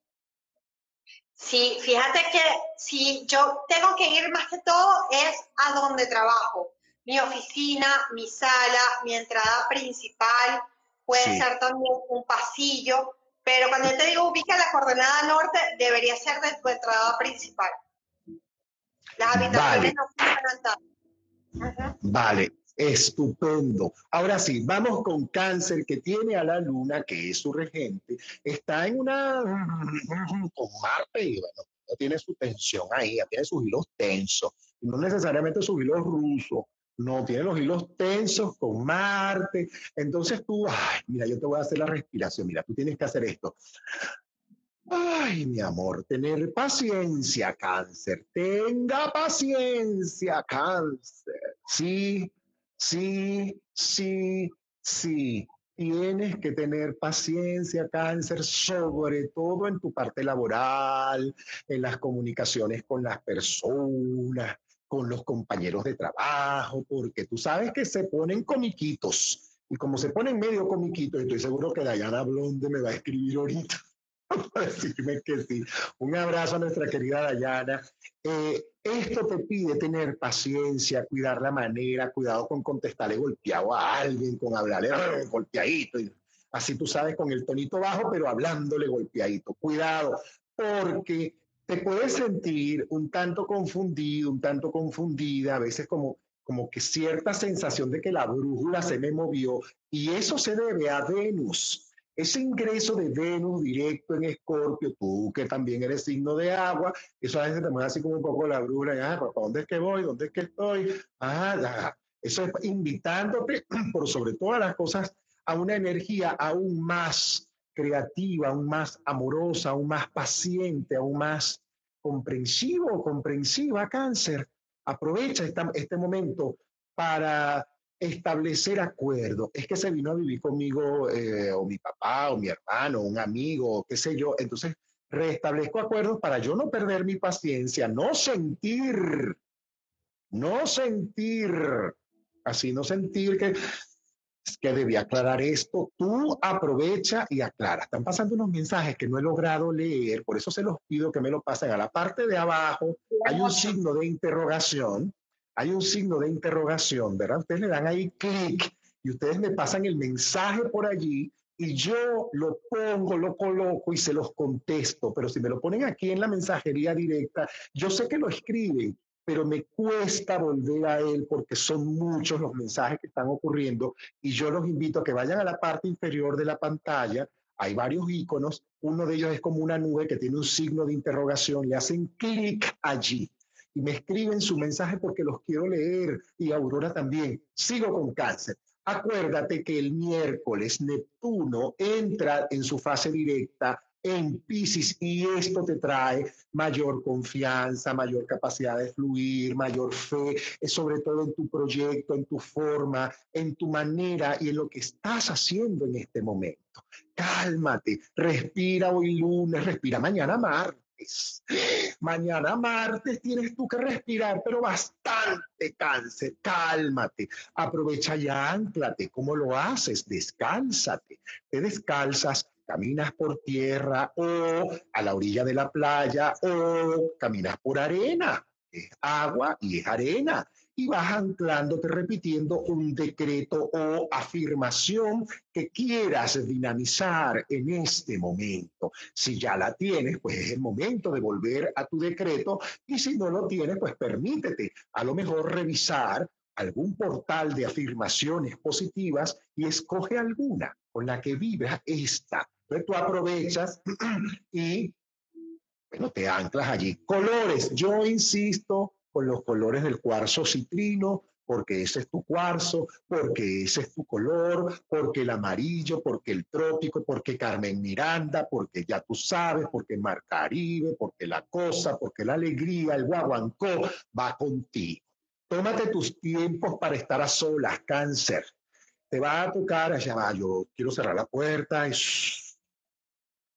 S2: Sí, fíjate que si yo tengo que ir más que todo es a donde trabajo. Mi oficina, mi sala, mi entrada principal, puede ser también un pasillo, pero cuando yo te digo ubica la coordenada norte, debería ser de tu entrada principal.
S1: Las habitaciones no Vale, estupendo. Ahora sí, vamos con cáncer que tiene a la luna, que es su regente, está en una con Marte y bueno, tiene su tensión ahí, tiene sus hilos tensos, no necesariamente sus hilos rusos, no, tiene los hilos tensos con Marte. Entonces tú, ay, mira, yo te voy a hacer la respiración. Mira, tú tienes que hacer esto. Ay, mi amor, tener paciencia, cáncer. Tenga paciencia, cáncer. Sí, sí, sí, sí. Tienes que tener paciencia, cáncer, sobre todo en tu parte laboral, en las comunicaciones con las personas, con los compañeros de trabajo, porque tú sabes que se ponen comiquitos. Y como se ponen medio comiquitos, estoy seguro que Dayana Blonde me va a escribir ahorita para decirme que sí. Un abrazo a nuestra querida Dayana. Eh, esto te pide tener paciencia, cuidar la manera, cuidado con contestarle golpeado a alguien, con hablarle golpeadito. Así tú sabes, con el tonito bajo, pero hablándole golpeadito. Cuidado, porque te puedes sentir un tanto confundido, un tanto confundida, a veces como, como que cierta sensación de que la brújula se me movió y eso se debe a Venus. Ese ingreso de Venus directo en Escorpio, tú que también eres signo de agua, eso a veces te mueve así como un poco la brújula, ah, ¿para dónde es que voy? ¿Dónde es que estoy? Ah, Eso es invitándote, por sobre todas las cosas, a una energía aún más creativa, aún más amorosa, aún más paciente, aún más comprensivo comprensiva, cáncer. Aprovecha este momento para establecer acuerdos. Es que se vino a vivir conmigo eh, o mi papá o mi hermano, un amigo, qué sé yo. Entonces, restablezco acuerdos para yo no perder mi paciencia, no sentir, no sentir, así no sentir que que debía aclarar esto. Tú aprovecha y aclara. Están pasando unos mensajes que no he logrado leer, por eso se los pido que me lo pasen. A la parte de abajo hay un signo de interrogación. Hay un signo de interrogación, ¿verdad? Ustedes le dan ahí clic y ustedes me pasan el mensaje por allí y yo lo pongo, lo coloco y se los contesto. Pero si me lo ponen aquí en la mensajería directa, yo sé que lo escriben, pero me cuesta volver a él porque son muchos los mensajes que están ocurriendo y yo los invito a que vayan a la parte inferior de la pantalla. Hay varios iconos, uno de ellos es como una nube que tiene un signo de interrogación, le hacen clic allí y me escriben su mensaje porque los quiero leer y Aurora también. Sigo con cáncer. Acuérdate que el miércoles Neptuno entra en su fase directa en Pisces y esto te trae mayor confianza, mayor capacidad de fluir, mayor fe, sobre todo en tu proyecto, en tu forma, en tu manera y en lo que estás haciendo en este momento. Cálmate, respira hoy lunes, respira mañana martes. Mañana martes tienes tú que respirar, pero bastante cáncer. Cálmate, aprovecha y anclate. ¿Cómo lo haces? Descálzate. Te descalzas caminas por tierra o a la orilla de la playa o caminas por arena. Es agua y es arena. Y vas anclándote repitiendo un decreto o afirmación que quieras dinamizar en este momento. Si ya la tienes, pues es el momento de volver a tu decreto. Y si no lo tienes, pues permítete a lo mejor revisar algún portal de afirmaciones positivas y escoge alguna con la que vibra esta entonces tú aprovechas y, bueno, te anclas allí. Colores, yo insisto con los colores del cuarzo citrino, porque ese es tu cuarzo, porque ese es tu color, porque el amarillo, porque el trópico, porque Carmen Miranda, porque ya tú sabes, porque Mar Caribe, porque la cosa, porque la alegría, el guaguancó va contigo. Tómate tus tiempos para estar a solas, cáncer. Te va a tocar, allá va, yo quiero cerrar la puerta,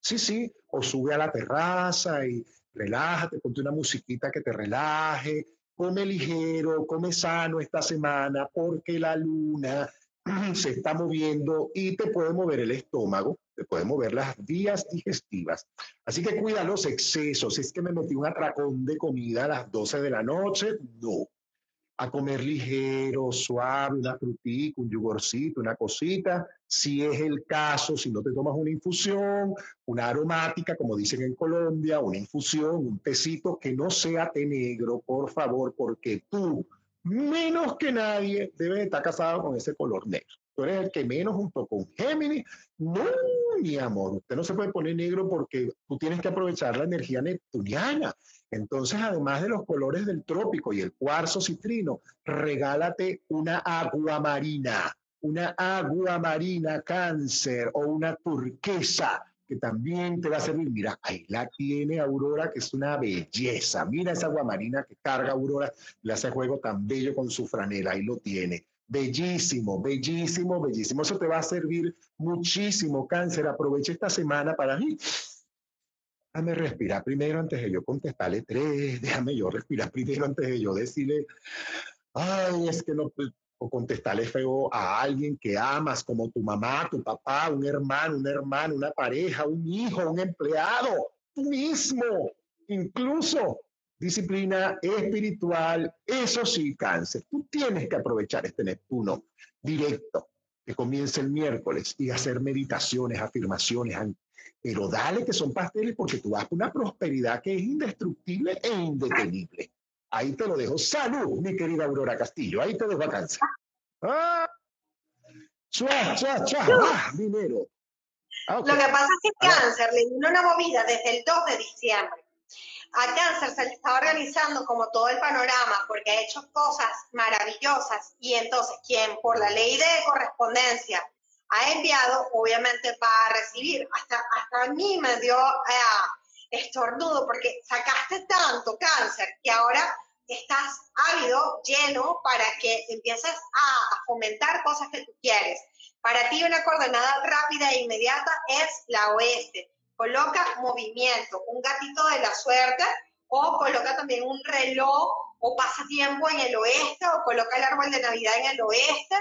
S1: Sí, sí, o sube a la terraza y relájate, ponte una musiquita que te relaje, come ligero, come sano esta semana porque la luna se está moviendo y te puede mover el estómago, te puede mover las vías digestivas. Así que cuida los excesos. Es que me metí un atracón de comida a las 12 de la noche, no a comer ligero, suave, una frutita, un yogurcito, una cosita, si es el caso, si no te tomas una infusión, una aromática, como dicen en Colombia, una infusión, un tecito que no sea té negro, por favor, porque tú, menos que nadie, debes estar casado con ese color negro. Tú eres el que menos junto con Géminis. No, mi amor, usted no se puede poner negro porque tú tienes que aprovechar la energía neptuniana. Entonces, además de los colores del trópico y el cuarzo citrino, regálate una agua marina, una agua marina cáncer o una turquesa que también te va a servir. Mira, ahí la tiene Aurora, que es una belleza. Mira esa agua marina que carga Aurora, le hace juego tan bello con su franela, ahí lo tiene. Bellísimo, bellísimo, bellísimo. Eso te va a servir muchísimo, cáncer. Aprovecha esta semana para mí déjame respirar primero antes de yo contestarle tres, déjame yo respirar primero antes de yo decirle, ay, es que no, o contestarle feo a alguien que amas, como tu mamá, tu papá, un hermano, una hermana, una pareja, un hijo, un empleado, tú mismo, incluso disciplina espiritual, eso sí, cáncer. Tú tienes que aprovechar este Neptuno directo que comienza el miércoles y hacer meditaciones, afirmaciones, pero dale que son pasteles porque tú vas a una prosperidad que es indestructible e indetenible. Ahí te lo dejo. Salud, mi querida Aurora Castillo. Ahí te dejo a cáncer. Ah, chua, chua, chua. Ah, dinero.
S2: Ah, Lo que pasa es que cáncer le dio una movida desde el 2 de diciembre. A cáncer se le está organizando como todo el panorama porque ha hecho cosas maravillosas y entonces quien por la ley de correspondencia ha enviado, obviamente va a recibir. Hasta, hasta a mí me dio eh, estornudo porque sacaste tanto cáncer que ahora estás ávido, lleno, para que empieces a, fomentar cosas que tú quieres. Para ti una coordenada rápida e inmediata es la oeste. Coloca movimiento, un gatito de la suerte o coloca también un reloj o pasa tiempo en el oeste o coloca el árbol de Navidad en el oeste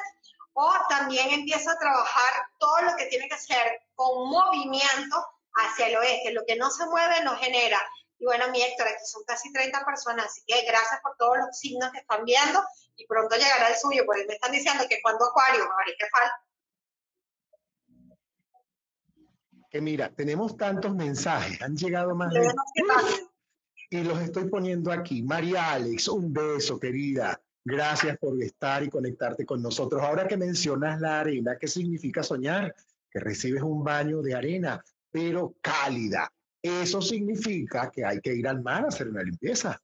S2: o también empieza a trabajar todo lo que tiene que ser con movimiento hacia el oeste. Lo que no se mueve no genera. Y bueno, mi Héctor, aquí son casi 30 personas, así que gracias por todos los signos que están viendo y pronto llegará el suyo, porque me están diciendo que cuando Acuario, ahora que falta.
S1: Que mira, tenemos tantos mensajes, han llegado más de... Y los estoy poniendo aquí. María Alex, un beso, querida. Gracias por estar y conectarte con nosotros. Ahora que mencionas la arena, ¿qué significa soñar? Que recibes un baño de arena, pero cálida. Eso significa que hay que ir al mar a hacer una limpieza.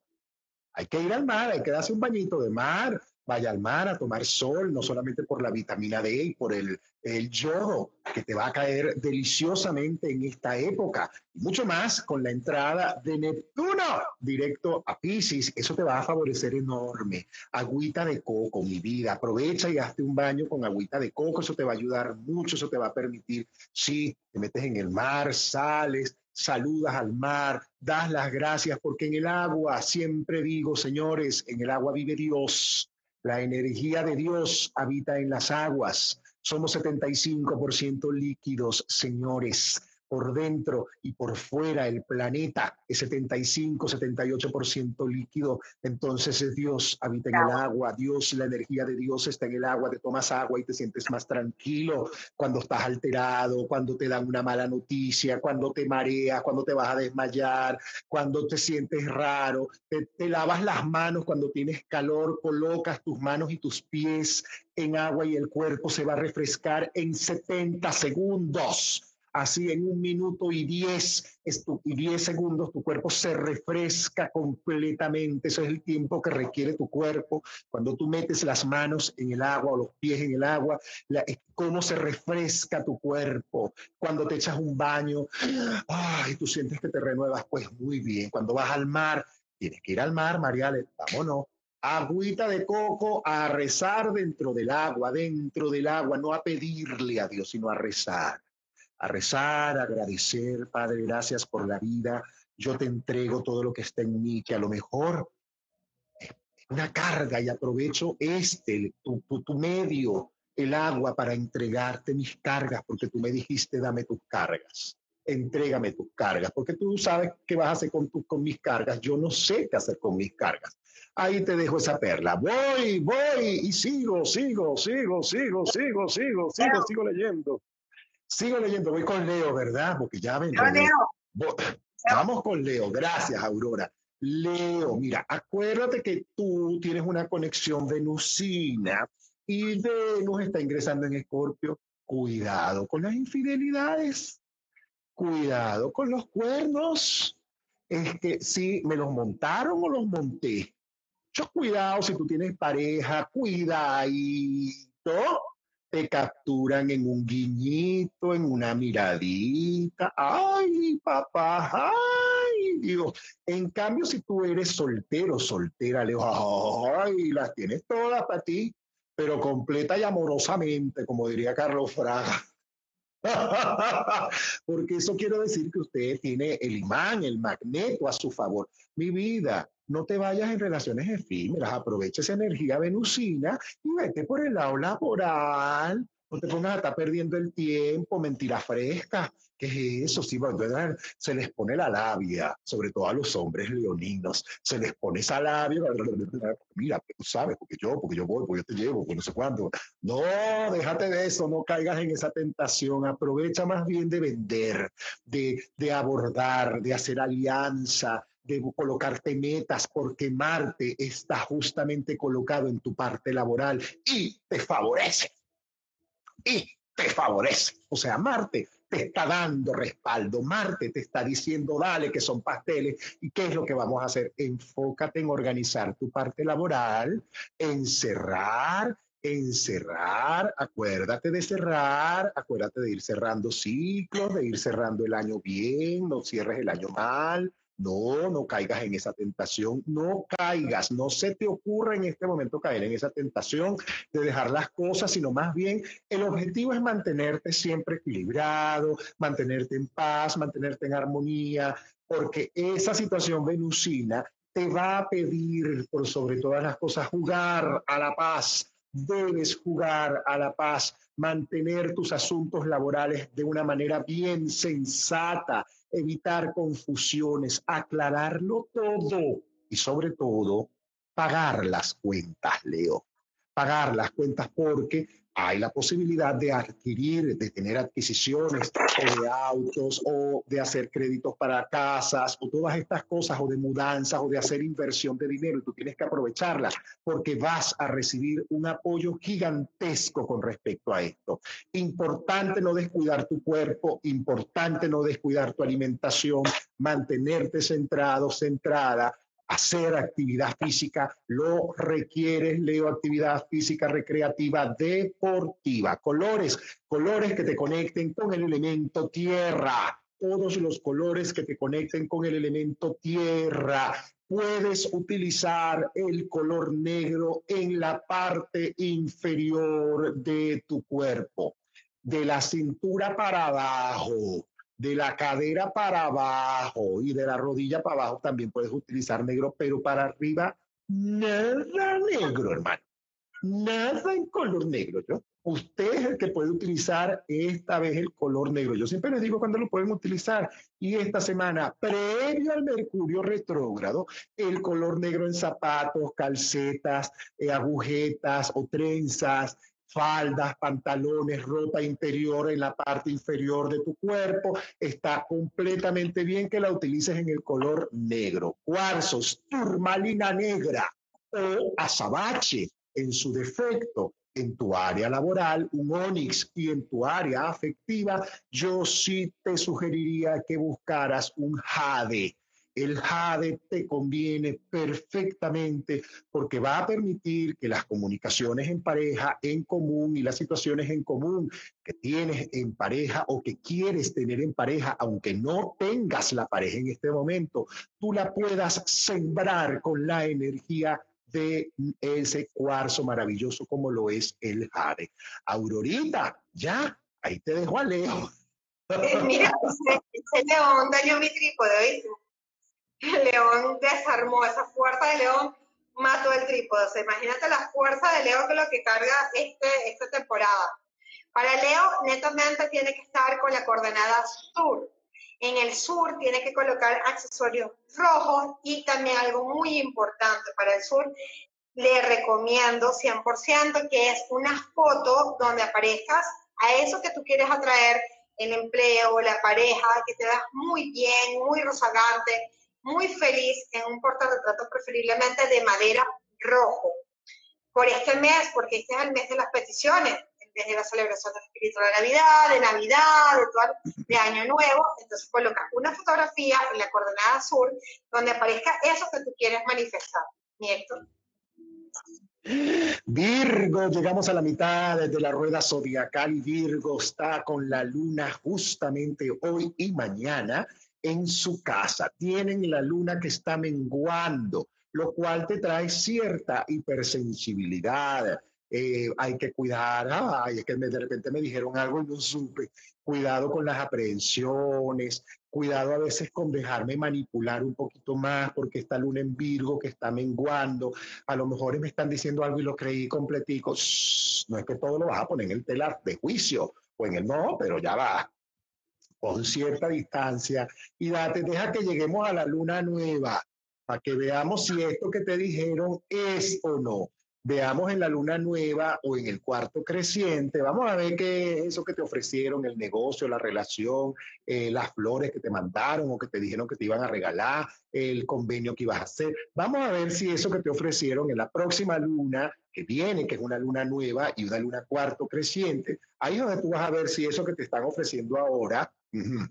S1: Hay que ir al mar, hay que darse un bañito de mar, vaya al mar a tomar sol, no solamente por la vitamina D y por el, el yodo que te va a caer deliciosamente en esta época, y mucho más con la entrada de Neptuno directo a Pisces, eso te va a favorecer enorme. Agüita de coco, mi vida, aprovecha y hazte un baño con agüita de coco, eso te va a ayudar mucho, eso te va a permitir, si te metes en el mar, sales, saludas al mar, das las gracias, porque en el agua, siempre digo, señores, en el agua vive Dios. La energía de Dios habita en las aguas. Somos 75% líquidos, señores por dentro y por fuera el planeta es 75, 78% líquido, entonces es Dios habita en el agua, Dios, la energía de Dios está en el agua, te tomas agua y te sientes más tranquilo cuando estás alterado, cuando te dan una mala noticia, cuando te mareas, cuando te vas a desmayar, cuando te sientes raro, te, te lavas las manos cuando tienes calor, colocas tus manos y tus pies en agua y el cuerpo se va a refrescar en 70 segundos así en un minuto y diez, y diez segundos tu cuerpo se refresca completamente. Eso es el tiempo que requiere tu cuerpo. Cuando tú metes las manos en el agua o los pies en el agua, cómo se refresca tu cuerpo. Cuando te echas un baño, ay, tú sientes que te renuevas, pues muy bien. Cuando vas al mar, tienes que ir al mar, Mariale, vámonos agüita de coco a rezar dentro del agua, dentro del agua, no a pedirle a Dios, sino a rezar a rezar, agradecer, Padre, gracias por la vida. Yo te entrego todo lo que está en mí, que a lo mejor es una carga y aprovecho este, tu, tu medio, el agua, para entregarte mis cargas, porque tú me dijiste, dame tus cargas entrégame tus cargas, porque tú sabes qué vas a hacer con, tu, con mis cargas, yo no sé qué hacer con mis cargas. Ahí te dejo esa perla. Voy, voy y sigo, sigo, sigo, sigo, sigo, sigo, sigo, sigo leyendo. Sigo leyendo, voy con Leo, ¿verdad? Porque ya ven. Vamos con Leo, gracias Aurora. Leo, mira, acuérdate que tú tienes una conexión venusina y Venus está ingresando en Escorpio. Cuidado con las infidelidades cuidado con los cuernos. Es que si me los montaron o los monté. Mucho cuidado si tú tienes pareja, cuidadito. Te capturan en un guiñito, en una miradita. Ay, papá, ay, Dios. En cambio, si tú eres soltero, soltera, le ay, las tienes todas para ti, pero completa y amorosamente, como diría Carlos Fraga. Porque eso quiere decir que usted tiene el imán, el magneto a su favor. Mi vida, no te vayas en relaciones efímeras, aprovecha esa energía venusina y vete por el lado laboral. No te pongas a estar perdiendo el tiempo, mentira fresca. ¿Qué es eso? Sí, se les pone la labia, sobre todo a los hombres leoninos. Se les pone esa labia. Mira, tú sabes, porque yo, porque yo voy, porque yo te llevo, porque no sé cuándo. No, déjate de eso, no caigas en esa tentación. Aprovecha más bien de vender, de, de abordar, de hacer alianza, de colocarte metas, porque Marte está justamente colocado en tu parte laboral y te favorece. Y te favorece. O sea, Marte te está dando respaldo. Marte te está diciendo, dale, que son pasteles. ¿Y qué es lo que vamos a hacer? Enfócate en organizar tu parte laboral, en cerrar, en cerrar. Acuérdate de cerrar, acuérdate de ir cerrando ciclos, de ir cerrando el año bien, no cierres el año mal. No, no caigas en esa tentación, no caigas, no se te ocurra en este momento caer en esa tentación de dejar las cosas, sino más bien el objetivo es mantenerte siempre equilibrado, mantenerte en paz, mantenerte en armonía, porque esa situación venusina te va a pedir, por sobre todas las cosas, jugar a la paz. Debes jugar a la paz, mantener tus asuntos laborales de una manera bien sensata, evitar confusiones, aclararlo todo y sobre todo pagar las cuentas, Leo. Pagar las cuentas porque hay la posibilidad de adquirir, de tener adquisiciones o de autos o de hacer créditos para casas o todas estas cosas o de mudanzas o de hacer inversión de dinero y tú tienes que aprovecharlas porque vas a recibir un apoyo gigantesco con respecto a esto. Importante no descuidar tu cuerpo, importante no descuidar tu alimentación, mantenerte centrado, centrada hacer actividad física, lo requieres, leo actividad física recreativa deportiva. Colores, colores que te conecten con el elemento tierra. Todos los colores que te conecten con el elemento tierra. Puedes utilizar el color negro en la parte inferior de tu cuerpo, de la cintura para abajo de la cadera para abajo y de la rodilla para abajo también puedes utilizar negro, pero para arriba nada negro, hermano. Nada en color negro. ¿yo? Usted es el que puede utilizar esta vez el color negro. Yo siempre les digo cuando lo pueden utilizar. Y esta semana, previo al Mercurio retrógrado, el color negro en zapatos, calcetas, eh, agujetas o trenzas, faldas, pantalones, ropa interior en la parte inferior de tu cuerpo. Está completamente bien que la utilices en el color negro. Cuarzos, turmalina negra o azabache en su defecto. En tu área laboral, un onix y en tu área afectiva, yo sí te sugeriría que buscaras un jade el jade te conviene perfectamente porque va a permitir que las comunicaciones en pareja, en común y las situaciones en común que tienes en pareja o que quieres tener en pareja, aunque no tengas la pareja en este momento, tú la puedas sembrar con la energía de ese cuarzo maravilloso como lo es el jade. Aurorita, ya, ahí te dejo a Leo.
S2: Eh, mira, ese, león dañó mi trípode, ¿viste? León desarmó esa fuerza de león, mató el trípode. O sea, imagínate la fuerza de Leo que lo que carga este, esta temporada. Para Leo, netamente tiene que estar con la coordenada sur. En el sur tiene que colocar accesorios rojos y también algo muy importante para el sur, le recomiendo 100% que es una foto donde aparezcas a eso que tú quieres atraer, el empleo, la pareja, que te das muy bien, muy rozagante, muy feliz en un portarretrato preferiblemente de madera rojo. Por este mes, porque este es el mes de las peticiones, el mes de la celebración del espíritu de Navidad, de Navidad, de, todo, de Año Nuevo, entonces coloca una fotografía en la coordenada sur donde aparezca eso que tú quieres manifestar. Mi.
S1: Virgo, llegamos a la mitad de la rueda zodiacal y Virgo está con la luna justamente hoy y mañana en su casa. Tienen la luna que está menguando, lo cual te trae cierta hipersensibilidad. Eh, hay que cuidar, ay, es que de repente me dijeron algo y no supe. Cuidado con las aprehensiones, cuidado a veces con dejarme manipular un poquito más porque esta luna en Virgo que está menguando, a lo mejor me están diciendo algo y lo creí completico. no es que todo lo vas a poner en el telar de juicio o en el no, pero ya va con cierta distancia. Y date, deja que lleguemos a la luna nueva para que veamos si esto que te dijeron es o no. Veamos en la luna nueva o en el cuarto creciente, vamos a ver qué es eso que te ofrecieron, el negocio, la relación, eh, las flores que te mandaron o que te dijeron que te iban a regalar, el convenio que ibas a hacer. Vamos a ver si eso que te ofrecieron en la próxima luna que viene, que es una luna nueva y una luna cuarto creciente, ahí donde tú vas a ver si eso que te están ofreciendo ahora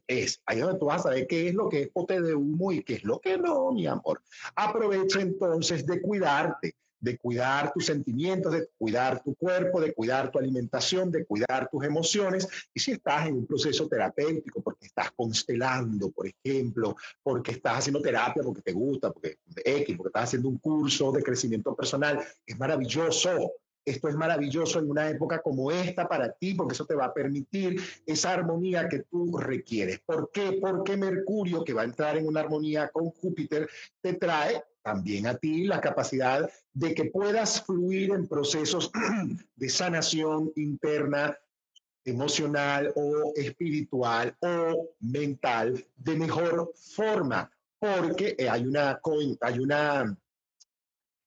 S1: es, ahí donde tú vas a saber qué es lo que es pote de humo y qué es lo que no, mi amor. Aprovecha entonces de cuidarte de cuidar tus sentimientos, de cuidar tu cuerpo, de cuidar tu alimentación, de cuidar tus emociones. Y si estás en un proceso terapéutico, porque estás constelando, por ejemplo, porque estás haciendo terapia porque te gusta, porque X, porque estás haciendo un curso de crecimiento personal, es maravilloso. Esto es maravilloso en una época como esta para ti, porque eso te va a permitir esa armonía que tú requieres. ¿Por qué? Porque Mercurio, que va a entrar en una armonía con Júpiter, te trae también a ti la capacidad de que puedas fluir en procesos de sanación interna, emocional o espiritual o mental de mejor forma, porque eh, hay una, hay una,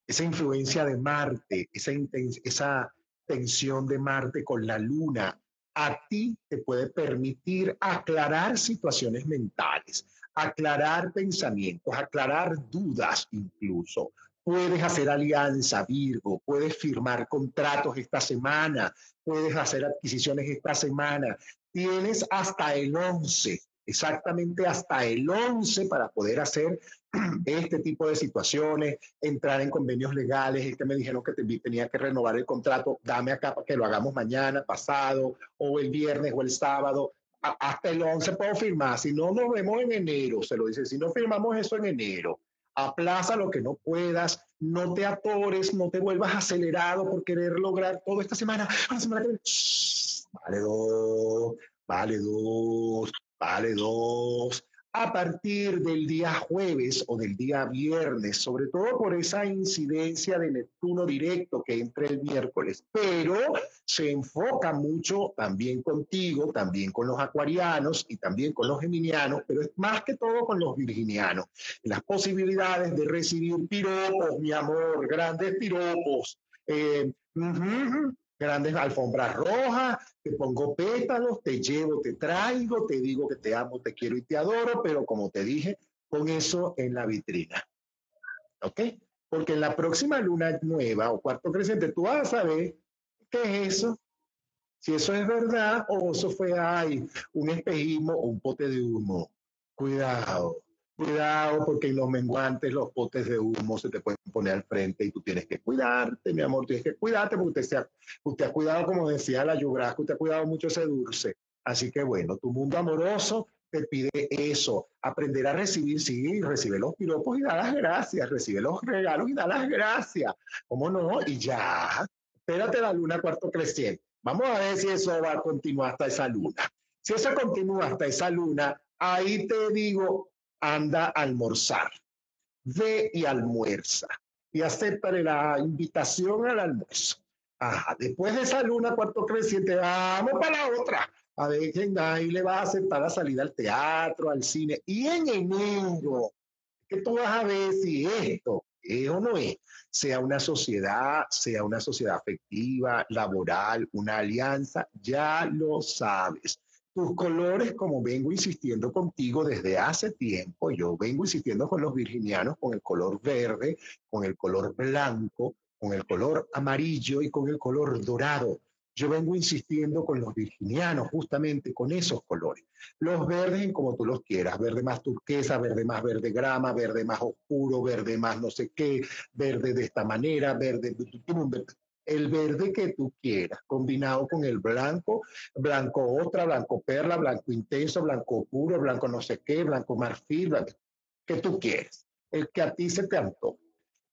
S1: esa influencia de Marte, esa, tensión de Marte con la luna, a ti te puede permitir aclarar situaciones mentales aclarar pensamientos, aclarar dudas incluso. Puedes hacer alianza, Virgo, puedes firmar contratos esta semana, puedes hacer adquisiciones esta semana. Tienes hasta el 11, exactamente hasta el 11 para poder hacer este tipo de situaciones, entrar en convenios legales. Es que me dijeron que tenía que renovar el contrato, dame acá para que lo hagamos mañana, pasado, o el viernes o el sábado hasta el 11 puedo firmar, si no nos vemos en enero, se lo dice, si no firmamos eso en enero, aplaza lo que no puedas, no te atores, no te vuelvas acelerado por querer lograr todo esta semana. La semana que dos, vale dos, a partir del día jueves o del día viernes, sobre todo por esa incidencia de Neptuno directo que entra el miércoles, pero se enfoca mucho también contigo, también con los acuarianos y también con los geminianos, pero es más que todo con los virginianos. Las posibilidades de recibir piropos, mi amor, grandes piropos. Eh, grandes alfombras rojas, te pongo pétalos, te llevo, te traigo, te digo que te amo, te quiero y te adoro, pero como te dije, con eso en la vitrina. ¿Ok? Porque en la próxima luna nueva o cuarto creciente, tú vas a saber qué es eso. Si eso es verdad o eso fue, ay, un espejismo o un pote de humo. Cuidado. Cuidado porque en los menguantes los potes de humo se te pueden poner al frente y tú tienes que cuidarte, mi amor, tienes que cuidarte porque usted, ha, usted ha cuidado, como decía la Yugrasca, usted ha cuidado mucho ese dulce. Así que bueno, tu mundo amoroso te pide eso, aprender a recibir, sí, recibe los piropos y da las gracias, recibe los regalos y da las gracias. ¿Cómo no? Y ya, espérate la luna cuarto creciente. Vamos a ver si eso va a continuar hasta esa luna. Si eso continúa hasta esa luna, ahí te digo, anda a almorzar. Ve y almuerza. Y acéptale la invitación al almuerzo. Ajá, después de esa luna cuarto creciente, vamos para la otra. A ver quién ahí le va a aceptar la salida al teatro, al cine. Y en enero, que tú vas a ver si esto es o no es, sea una sociedad, sea una sociedad afectiva, laboral, una alianza, ya lo sabes. Tus colores, como vengo insistiendo contigo desde hace tiempo, yo vengo insistiendo con los virginianos con el color verde, con el color blanco, con el color amarillo y con el color dorado. Yo vengo insistiendo con los virginianos justamente con esos colores. Los verdes en como tú los quieras, verde más turquesa, verde más verde grama, verde más oscuro, verde más no sé qué, verde de esta manera, verde, el verde que tú quieras, combinado con el blanco, blanco otra, blanco perla, blanco intenso, blanco puro, blanco no sé qué, blanco marfil, que tú quieras, el que a ti se te antoja.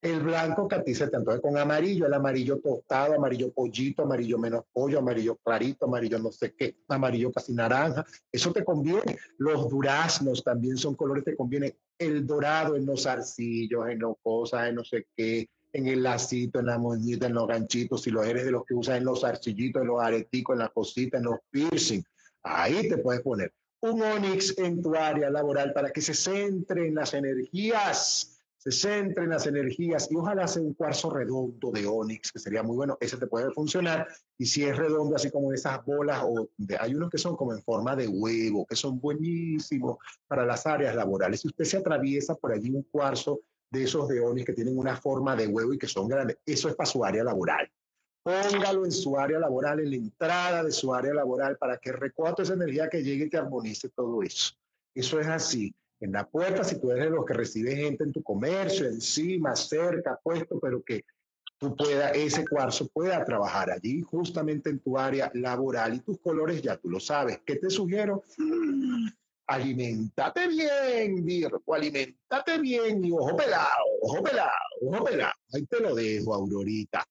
S1: El blanco que a ti se te antoja con amarillo, el amarillo tostado, amarillo pollito, amarillo menos pollo, amarillo clarito, amarillo no sé qué, amarillo casi naranja. Eso te conviene. Los duraznos también son colores que te conviene. El dorado en los arcillos, en los cosas, en no sé qué, en el lacito, en la moñita, en los ganchitos, si lo eres de los que usan en los arcillitos, en los areticos, en las cositas, en los piercing. Ahí te puedes poner un onix en tu área laboral para que se centre en las energías se centre en las energías y ojalá sea un cuarzo redondo de onix, que sería muy bueno, ese te puede funcionar. Y si es redondo, así como esas bolas, o hay unos que son como en forma de huevo, que son buenísimos para las áreas laborales. Si usted se atraviesa por allí un cuarzo de esos de onix que tienen una forma de huevo y que son grandes, eso es para su área laboral. Póngalo en su área laboral, en la entrada de su área laboral, para que recuate esa energía que llegue y te armonice todo eso. Eso es así en la puerta, si tú eres de los que recibe gente en tu comercio, encima, cerca, puesto, pero que tú pueda, ese cuarzo pueda trabajar allí, justamente en tu área laboral y tus colores ya tú lo sabes. ¿Qué te sugiero? Alimentate bien, Virgo, alimentate bien y ojo pelado, ojo pelado, ojo pelado. Ahí te lo dejo, Aurorita.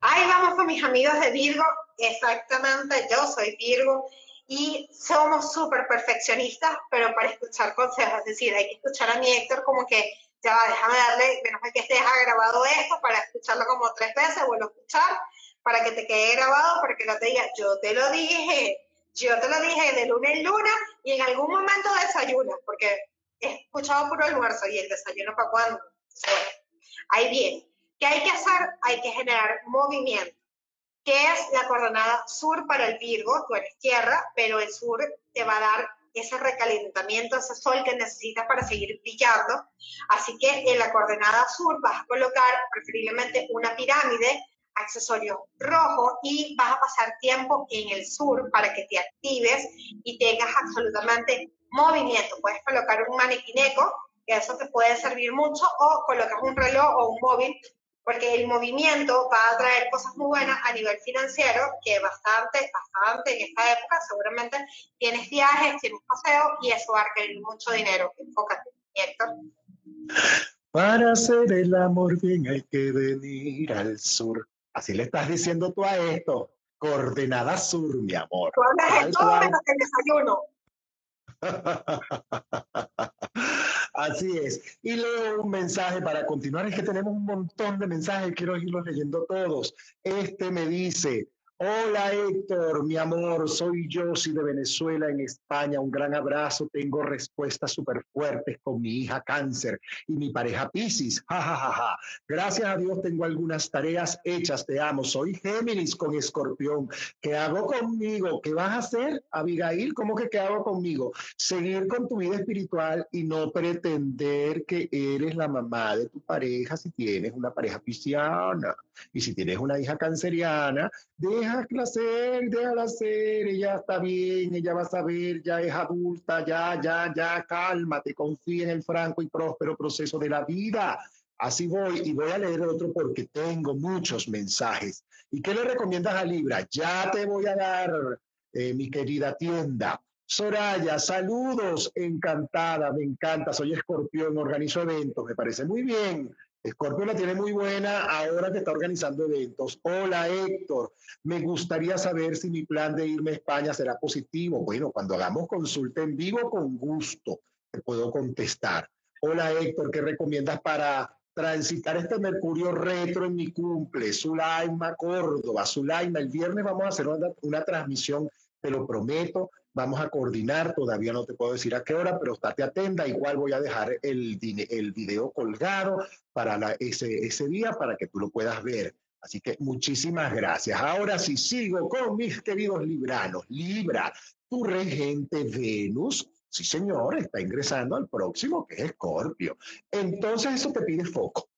S2: Ahí vamos con mis amigos de Virgo. Exactamente, yo soy Virgo y somos súper perfeccionistas, pero para escuchar consejos, es decir, hay que escuchar a mi Héctor como que, ya va, déjame darle, menos mal que estés grabado esto para escucharlo como tres veces, vuelvo a escuchar, para que te quede grabado, para que no te diga, yo te lo dije, yo te lo dije de luna en luna y en algún momento desayunas, porque he escuchado puro almuerzo y el desayuno para cuándo. ahí viene. ¿Qué hay que hacer? Hay que generar movimiento que es la coordenada sur para el Virgo, tú eres tierra, pero el sur te va a dar ese recalentamiento, ese sol que necesitas para seguir brillando. Así que en la coordenada sur vas a colocar preferiblemente una pirámide, accesorio rojo y vas a pasar tiempo en el sur para que te actives y tengas absolutamente movimiento. Puedes colocar un manequineco, que eso te puede servir mucho, o colocas un reloj o un móvil porque el movimiento va a traer cosas muy buenas a nivel financiero, que bastante, bastante en esta época seguramente tienes viajes, tienes paseos y eso va a requerir mucho dinero. Enfócate, Héctor.
S1: Para hacer el amor bien hay que venir al sur. Así le estás diciendo tú a esto. Coordenada sur, mi amor.
S2: De todo menos el desayuno.
S1: Así es. Y luego un mensaje para continuar. Es que tenemos un montón de mensajes, quiero irlos leyendo todos. Este me dice, Hola Héctor, mi amor, soy Josie de Venezuela en España. Un gran abrazo. Tengo respuestas súper fuertes con mi hija cáncer y mi pareja Pisces. Ja, ja, ja, ja. Gracias a Dios tengo algunas tareas hechas. Te amo. Soy Géminis con escorpión. ¿Qué hago conmigo? ¿Qué vas a hacer, Abigail? ¿Cómo que qué hago conmigo? Seguir con tu vida espiritual y no pretender que eres la mamá de tu pareja si tienes una pareja pisciana. Y si tienes una hija canceriana, déjala ser, déjala ser, ella está bien, ella va a saber, ya es adulta, ya, ya, ya, cálmate, confía en el franco y próspero proceso de la vida. Así voy y voy a leer otro porque tengo muchos mensajes. ¿Y qué le recomiendas a Libra? Ya te voy a dar, eh, mi querida tienda. Soraya, saludos, encantada, me encanta, soy escorpión, organizo eventos, me parece muy bien Escorpio la tiene muy buena ahora que está organizando eventos. Hola Héctor, me gustaría saber si mi plan de irme a España será positivo. Bueno, cuando hagamos consulta en vivo, con gusto te puedo contestar. Hola Héctor, ¿qué recomiendas para transitar este Mercurio retro en mi cumple? Zulaima, Córdoba. Zulaima, el viernes vamos a hacer una, una transmisión, te lo prometo, vamos a coordinar, todavía no te puedo decir a qué hora, pero estate atenta, igual voy a dejar el, video colgado para ese, ese día para que tú lo puedas ver. Así que muchísimas gracias. Ahora sí sigo con mis queridos libranos. Libra, tu regente Venus, sí señor, está ingresando al próximo que es Escorpio. Entonces eso te pide foco.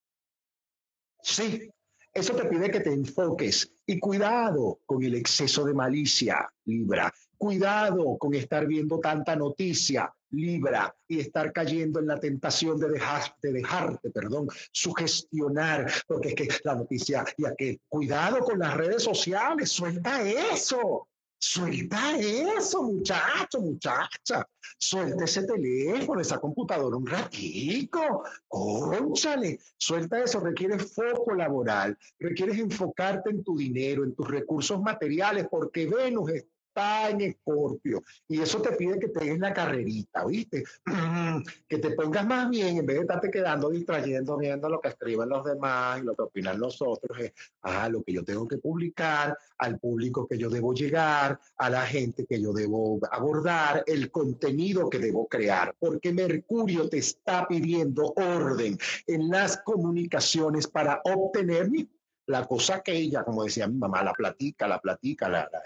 S1: Sí, eso te pide que te enfoques y cuidado con el exceso de malicia, Libra. Cuidado con estar viendo tanta noticia, Libra, y estar cayendo en la tentación de, dejar, de dejarte, perdón, sugestionar, porque es que la noticia y aquel, cuidado con las redes sociales, suelta eso, Suelta eso, muchacho, muchacha. Suelta ese teléfono, esa computadora un ratico. Cónchale. Suelta eso. Requiere foco laboral. Requieres enfocarte en tu dinero, en tus recursos materiales, porque Venus en Escorpio. Y eso te pide que te des la carrerita, ¿viste? que te pongas más bien, en vez de estarte quedando distrayendo, viendo lo que escriben los demás y lo que opinan los otros, es, ah, lo que yo tengo que publicar, al público que yo debo llegar, a la gente que yo debo abordar, el contenido que debo crear, porque Mercurio te está pidiendo orden en las comunicaciones para obtener mi la cosa que ella, como decía mi mamá, la platica, la platica, la, la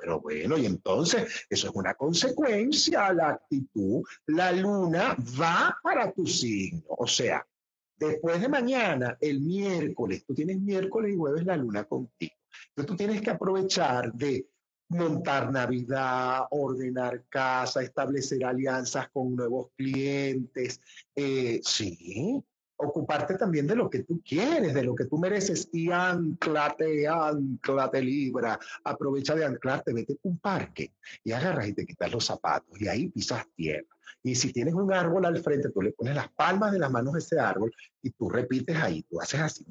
S1: pero bueno, y entonces eso es una consecuencia, la actitud, la luna va para tu signo, o sea, después de mañana, el miércoles, tú tienes miércoles y jueves la luna contigo, entonces tú tienes que aprovechar de montar Navidad, ordenar casa, establecer alianzas con nuevos clientes, eh, sí, ocuparte también de lo que tú quieres, de lo que tú mereces y anclate, anclate libra, aprovecha de anclarte, vete a un parque y agarras y te quitas los zapatos y ahí pisas tierra. Y si tienes un árbol al frente, tú le pones las palmas de las manos a ese árbol y tú repites ahí, tú haces así,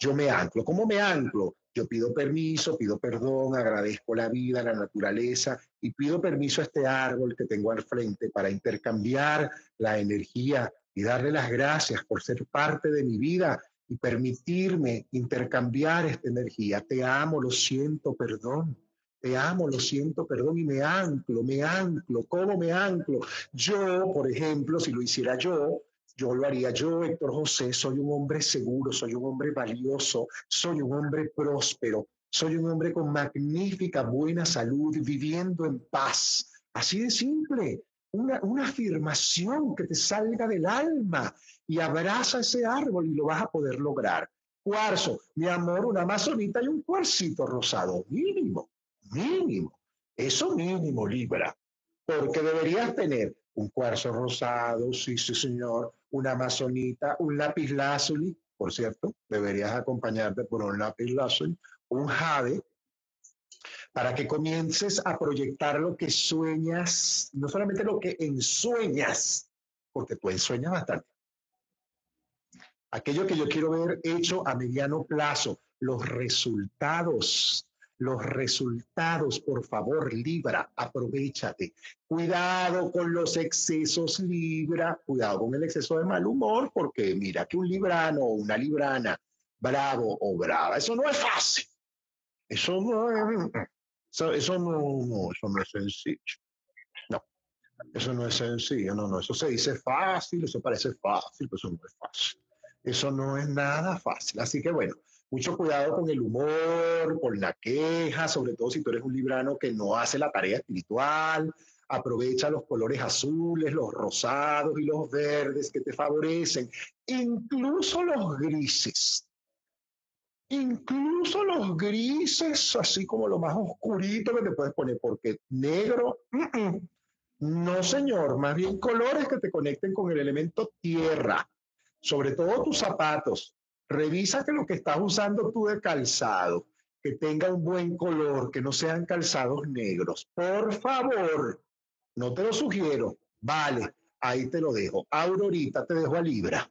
S1: Yo me anclo. ¿Cómo me anclo? Yo pido permiso, pido perdón, agradezco la vida, la naturaleza y pido permiso a este árbol que tengo al frente para intercambiar la energía y darle las gracias por ser parte de mi vida y permitirme intercambiar esta energía. Te amo, lo siento, perdón. Te amo, lo siento, perdón, y me anclo, me anclo. ¿Cómo me anclo? Yo, por ejemplo, si lo hiciera yo, yo lo haría yo, Héctor José, soy un hombre seguro, soy un hombre valioso, soy un hombre próspero, soy un hombre con magnífica, buena salud, viviendo en paz. Así de simple una, afirmación que te salga del alma y abraza ese árbol y lo vas a poder lograr. Cuarzo, mi amor, una amazonita y un cuarcito rosado, mínimo, mínimo. Eso mínimo, Libra, porque deberías tener un cuarzo rosado, sí, sí, señor, una amazonita, un lápiz lazuli, por cierto, deberías acompañarte por un lápiz lazuli, un jade, para que comiences a proyectar lo que sueñas, no solamente lo que ensueñas, porque tú ensueñas bastante. Aquello que yo quiero ver hecho a mediano plazo, los resultados, los resultados, por favor, Libra, aprovechate. Cuidado con los excesos, Libra, cuidado con el exceso de mal humor, porque mira que un librano o una librana bravo o brava, eso no es fácil. Eso no es, eso, no, eso no es sencillo. No, eso no es sencillo, no, no, eso se dice fácil, eso parece fácil, pero eso no es fácil. Eso no es nada fácil. Así que bueno, mucho cuidado con el humor, con la queja, sobre todo si tú eres un librano que no hace la tarea espiritual, aprovecha los colores azules, los rosados y los verdes que te favorecen, incluso los grises. Incluso los grises, así como lo más oscurito que te puedes poner, porque negro, no señor, más bien colores que te conecten con el elemento tierra, sobre todo tus zapatos. Revisa que lo que estás usando tú de calzado, que tenga un buen color, que no sean calzados negros. Por favor, no te lo sugiero. Vale, ahí te lo dejo. Aurorita, te dejo a Libra.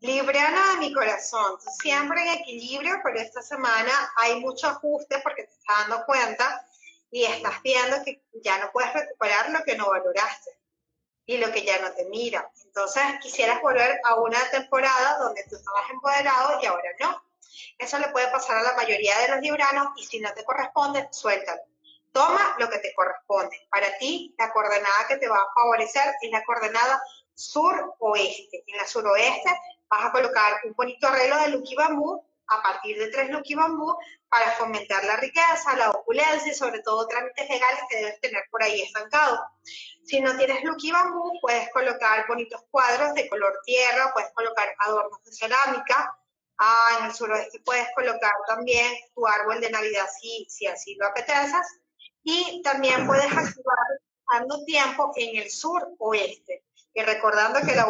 S2: Libriana de mi corazón, siempre en equilibrio, pero esta semana hay mucho ajuste porque te estás dando cuenta y estás viendo que ya no puedes recuperar lo que no valoraste y lo que ya no te mira. Entonces quisieras volver a una temporada donde tú estabas empoderado y ahora no. Eso le puede pasar a la mayoría de los libranos y si no te corresponde, suéltalo. Toma lo que te corresponde. Para ti, la coordenada que te va a favorecer es la coordenada sur-oeste. En la suroeste vas a colocar un bonito arreglo de Lucky Bambú a partir de tres Lucky Bambú para fomentar la riqueza, la opulencia y sobre todo trámites legales que debes tener por ahí estancados. Si no tienes Lucky Bambú, puedes colocar bonitos cuadros de color tierra, puedes colocar adornos de cerámica. Ah, en el suroeste puedes colocar también tu árbol de Navidad si, si así lo apeteces. Y también puedes activar dando tiempo en el sur oeste. Y recordando que la,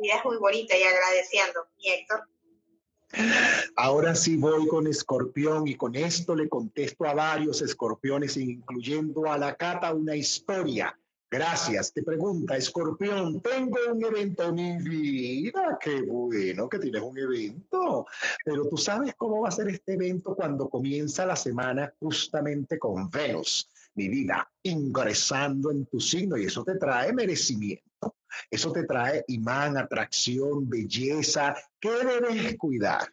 S2: vida es muy bonita y agradeciendo. Y Héctor.
S1: Ahora sí voy con escorpión y con esto le contesto a varios escorpiones, incluyendo a la Cata, una historia. Gracias. Te pregunta, escorpión, tengo un evento en mi vida. Qué bueno que tienes un evento. Pero tú sabes cómo va a ser este evento cuando comienza la semana justamente con Venus, mi vida, ingresando en tu signo y eso te trae merecimiento. Eso te trae imán, atracción, belleza. ¿Qué debes cuidar?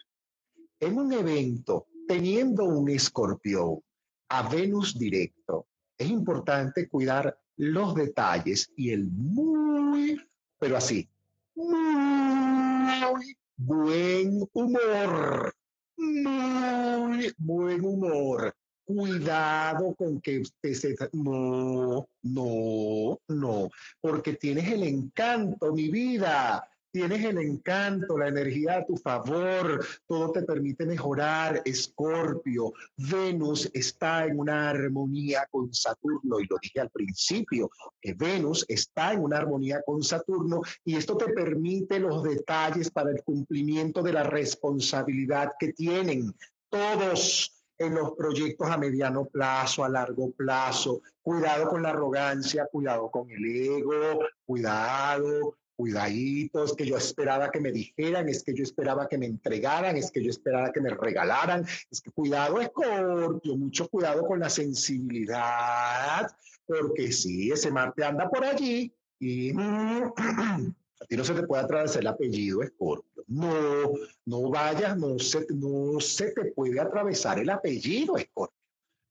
S1: En un evento, teniendo un escorpión a Venus directo, es importante cuidar los detalles y el muy, pero así, muy buen humor. Muy buen humor cuidado con que usted se... No, no, no, porque tienes el encanto, mi vida. Tienes el encanto, la energía a tu favor, todo te permite mejorar. Escorpio, Venus está en una armonía con Saturno, y lo dije al principio, que Venus está en una armonía con Saturno, y esto te permite los detalles para el cumplimiento de la responsabilidad que tienen todos en los proyectos a mediano plazo, a largo plazo. Cuidado con la arrogancia, cuidado con el ego, cuidado, cuidaditos, que yo esperaba que me dijeran, es que yo esperaba que me entregaran, es que yo esperaba que me regalaran, es que cuidado, Escorpio, mucho cuidado con la sensibilidad, porque sí, ese Marte anda por allí y a ti no se te puede atravesar el apellido Escorpio. No, no vayas, no se, no se te puede atravesar el apellido Escorpio.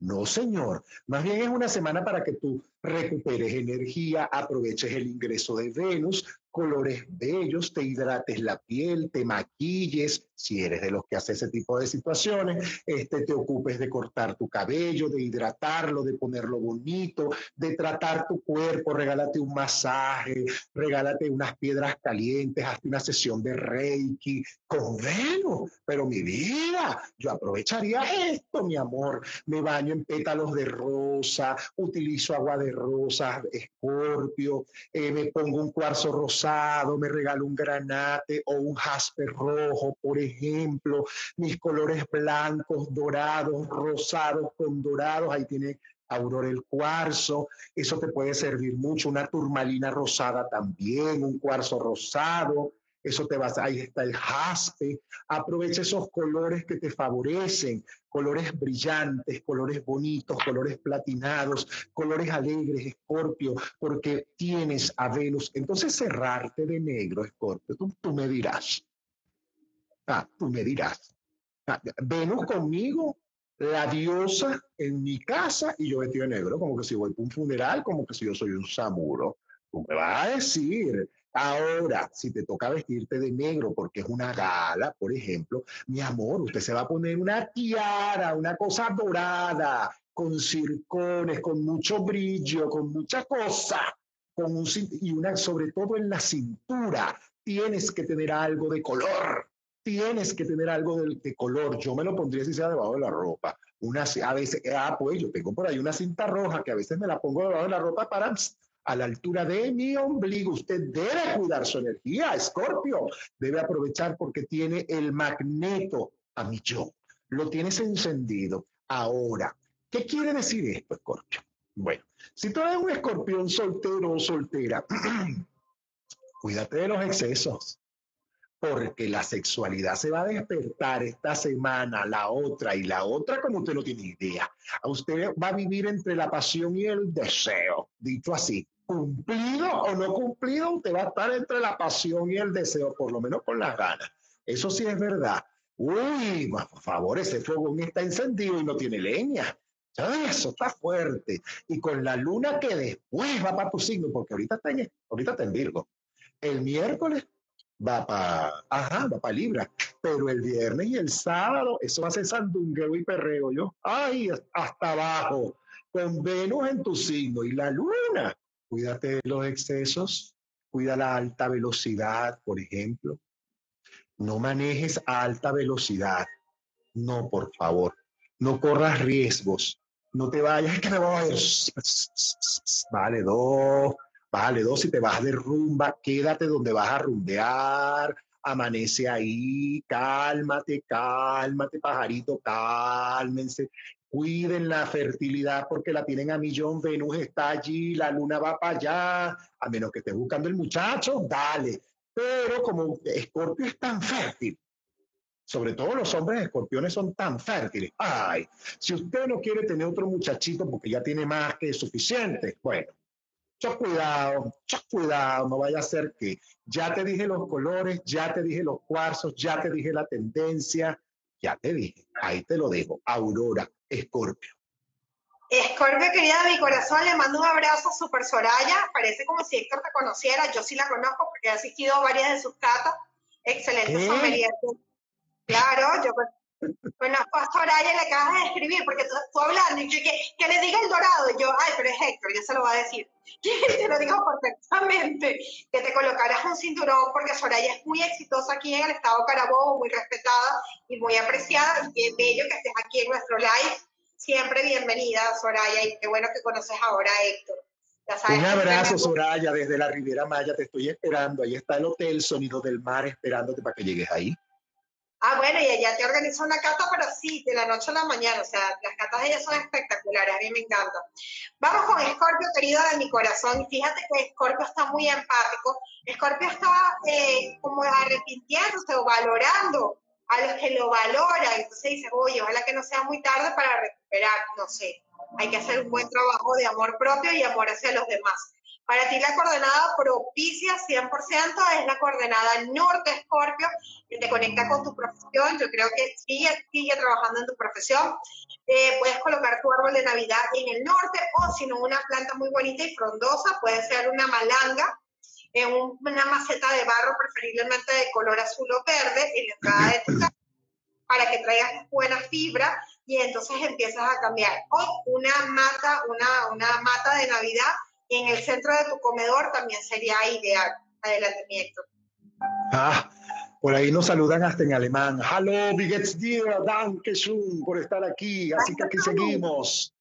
S1: No, señor. Más bien es una semana para que tú recuperes energía, aproveches el ingreso de Venus, colores bellos, te hidrates la piel, te maquilles, si eres de los que hace ese tipo de situaciones, este, te ocupes de cortar tu cabello, de hidratarlo, de ponerlo bonito, de tratar tu cuerpo, regálate un masaje, regálate unas piedras calientes, hazte una sesión de Reiki con Venus. Pero mi vida, yo aprovecharía esto, mi amor. Me baño en pétalos de rosa, utilizo agua de rosa, escorpio, eh, me pongo un cuarzo rosado, me regalo un granate o un jaspe rojo, por ejemplo, mis colores blancos, dorados, rosados con dorados, ahí tiene Aurora el cuarzo, eso te puede servir mucho, una turmalina rosada también, un cuarzo rosado, eso te vas, ahí está el jaspe, aprovecha esos colores que te favorecen, colores brillantes, colores bonitos, colores platinados, colores alegres, Escorpio, porque tienes a Venus. Entonces cerrarte de negro, Escorpio, tú me dirás, Ah, tú me dirás. Ah, conmigo, la diosa en mi casa y yo vestido de negro, como que si voy a un funeral, como que si yo soy un samuro. Tú me vas a decir, ahora, si te toca vestirte de negro porque es una gala, por ejemplo, mi amor, usted se va a poner una tiara, una cosa dorada, con circones, con mucho brillo, con mucha cosa, con un, y una, sobre todo en la cintura, tienes que tener algo de color tienes que tener algo de, color. Yo me lo pondría si sea debajo de la ropa. Una, a veces, ah, pues yo tengo por ahí una cinta roja que a veces me la pongo debajo de la ropa para a la altura de mi ombligo. Usted debe cuidar su energía, Escorpio. Debe aprovechar porque tiene el magneto a mi yo. Lo tienes encendido. Ahora, ¿qué quiere decir esto, Escorpio? Bueno, si tú eres un escorpión soltero o soltera, cuídate de los excesos porque la sexualidad se va a despertar esta semana, la otra y la otra, como usted no tiene idea. A usted va a vivir entre la pasión y el deseo, dicho así. Cumplido o no cumplido, usted va a estar entre la pasión y el deseo, por lo menos con las ganas. Eso sí es verdad. Uy, por favor, ese fuego está encendido y no tiene leña. Eso está fuerte. Y con la luna que después va para tu signo, porque ahorita está ahorita está en Virgo. El miércoles va para, ajá, va para Libra. Pero el viernes y el sábado, eso va a ser sandungueo y perreo, yo. Ay, hasta abajo, con Venus en tu signo y la luna. Cuídate de los excesos, cuida la alta velocidad, por ejemplo. No manejes a alta velocidad. No, por favor. No corras riesgos. No te vayas, que me voy. Vale, dos Bájale dos, si te vas de rumba, quédate donde vas a rumbear, amanece ahí, cálmate, cálmate, pajarito, cálmense. Cuiden la fertilidad porque la tienen a millón, Venus está allí, la luna va para allá, a menos que estés buscando el muchacho, dale. Pero como Escorpio es tan fértil, sobre todo los hombres escorpiones son tan fértiles. Ay, si usted no quiere tener otro muchachito porque ya tiene más que suficiente, bueno, mucho cuidado, mucho cuidado, no vaya a ser que ya te dije los colores, ya te dije los cuarzos, ya te dije la tendencia, ya te dije, ahí te lo dejo, Aurora, Escorpio.
S2: Escorpio, querida de mi corazón, le mando un abrazo Super Soraya. Parece como si Héctor te conociera. Yo sí la conozco porque he asistido a varias de sus catas. Excelente sommelier. Claro, yo bueno, a Soraya le acabas de escribir, porque tú, hablando, y yo que, que, le diga el dorado, y yo, ay, pero es Héctor, ya se lo va a decir. te lo digo perfectamente, que te colocaras un cinturón, porque Soraya es muy exitosa aquí en el estado Carabobo, muy respetada y muy apreciada, y qué bello que estés aquí en nuestro live. Siempre bienvenida, Soraya, y qué bueno que conoces ahora a Héctor.
S1: un abrazo, Soraya, desde la Riviera Maya, te estoy esperando. Ahí está el Hotel Sonido del Mar esperándote para que llegues ahí.
S2: Ah, bueno, y ella te organizó una cata, pero sí, de la noche a la mañana. O sea, las catas de ella son espectaculares, a mí me encanta. Vamos con Scorpio, querido de mi corazón. Fíjate que Scorpio está muy empático. Scorpio está eh, como arrepintiéndose o valorando a los que lo valoran. Entonces dice, oye, ojalá que no sea muy tarde para recuperar, no sé. Hay que hacer un buen trabajo de amor propio y amor hacia los demás. Para ti la coordenada propicia 100% es la coordenada norte Escorpio, que te conecta con tu profesión. Yo creo que sigue, sigue trabajando en tu profesión. Eh, puedes colocar tu árbol de Navidad en el norte o si no una planta muy bonita y frondosa, puede ser una malanga en una maceta de barro, preferiblemente de color azul o verde, en la entrada de tu casa, para que traigas buena fibra y entonces empiezas a cambiar. O una mata, una, una mata de Navidad en el centro de tu comedor también sería ideal. Adelante.
S1: Ah, por ahí nos saludan hasta en alemán. Hallo, wie geht's dir? Danke schön por estar aquí. Así que aquí seguimos.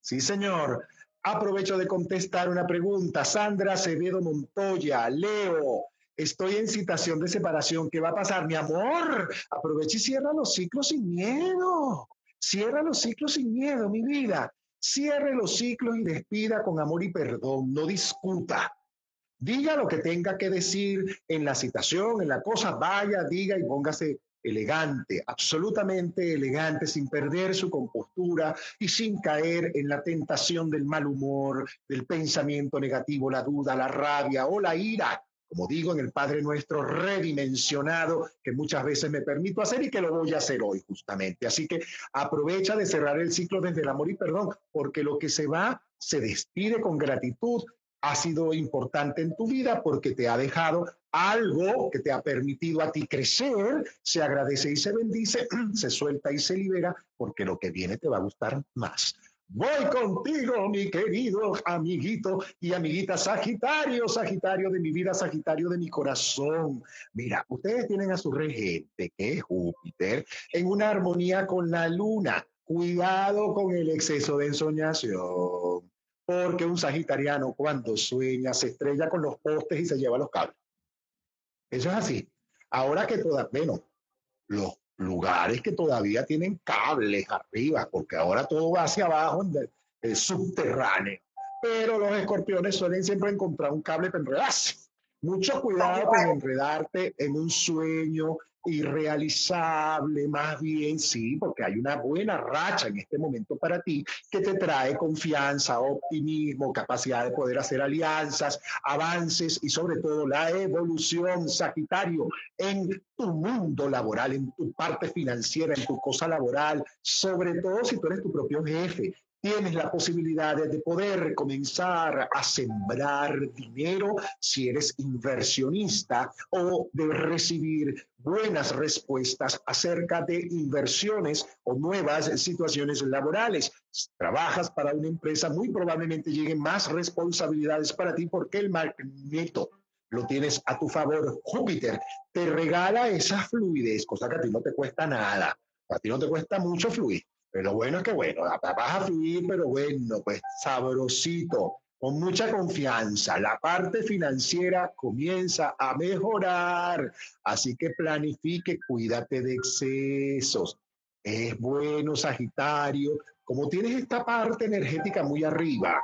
S1: Sí, señor. Aprovecho de contestar una pregunta. Sandra Acevedo Montoya, Leo, estoy en situación de separación. ¿Qué va a pasar, mi amor? Aprovecha y cierra los ciclos sin miedo. Cierra los ciclos sin miedo, mi vida. Cierre los ciclos y despida con amor y perdón, no discuta. Diga lo que tenga que decir en la citación, en la cosa, vaya, diga y póngase elegante, absolutamente elegante, sin perder su compostura y sin caer en la tentación del mal humor, del pensamiento negativo, la duda, la rabia o la ira como digo en el Padre Nuestro, redimensionado, que muchas veces me permito hacer y que lo voy a hacer hoy justamente. Así que aprovecha de cerrar el ciclo desde el amor y perdón, porque lo que se va se despide con gratitud. Ha sido importante en tu vida porque te ha dejado algo que te ha permitido a ti crecer, se agradece y se bendice, se suelta y se libera, porque lo que viene te va a gustar más. Voy contigo, mi querido amiguito y amiguita Sagitario, Sagitario de mi vida, Sagitario de mi corazón. Mira, ustedes tienen a su regente, que es Júpiter, en una armonía con la luna. Cuidado con el exceso de ensoñación, porque un sagitariano cuando sueña se estrella con los postes y se lleva los cables. Eso es así. Ahora que todas, bueno, los lugares que todavía tienen cables arriba, porque ahora todo va hacia abajo, es subterráneo. Pero los escorpiones suelen siempre encontrar un cable para enredarse. Mucho cuidado con enredarte en un sueño irrealizable, más bien sí, porque hay una buena racha en este momento para ti que te trae confianza, optimismo, capacidad de poder hacer alianzas, avances y sobre todo la evolución, Sagitario, en tu mundo laboral, en tu parte financiera, en tu cosa laboral, sobre todo si tú eres tu propio jefe, tienes la posibilidad de poder comenzar a sembrar dinero si eres inversionista o de recibir buenas respuestas acerca de inversiones o nuevas situaciones laborales. Trabajas para una empresa, muy probablemente lleguen más responsabilidades para ti porque el magneto lo tienes a tu favor. Júpiter te regala esa fluidez, cosa que a ti no te cuesta nada. A ti no te cuesta mucho fluir. Pero bueno es que bueno, vas a fluir, pero bueno, pues sabrosito, con mucha confianza. La parte financiera comienza a mejorar, así que planifique, cuídate de excesos. Es bueno, Sagitario, como tienes esta parte energética muy arriba,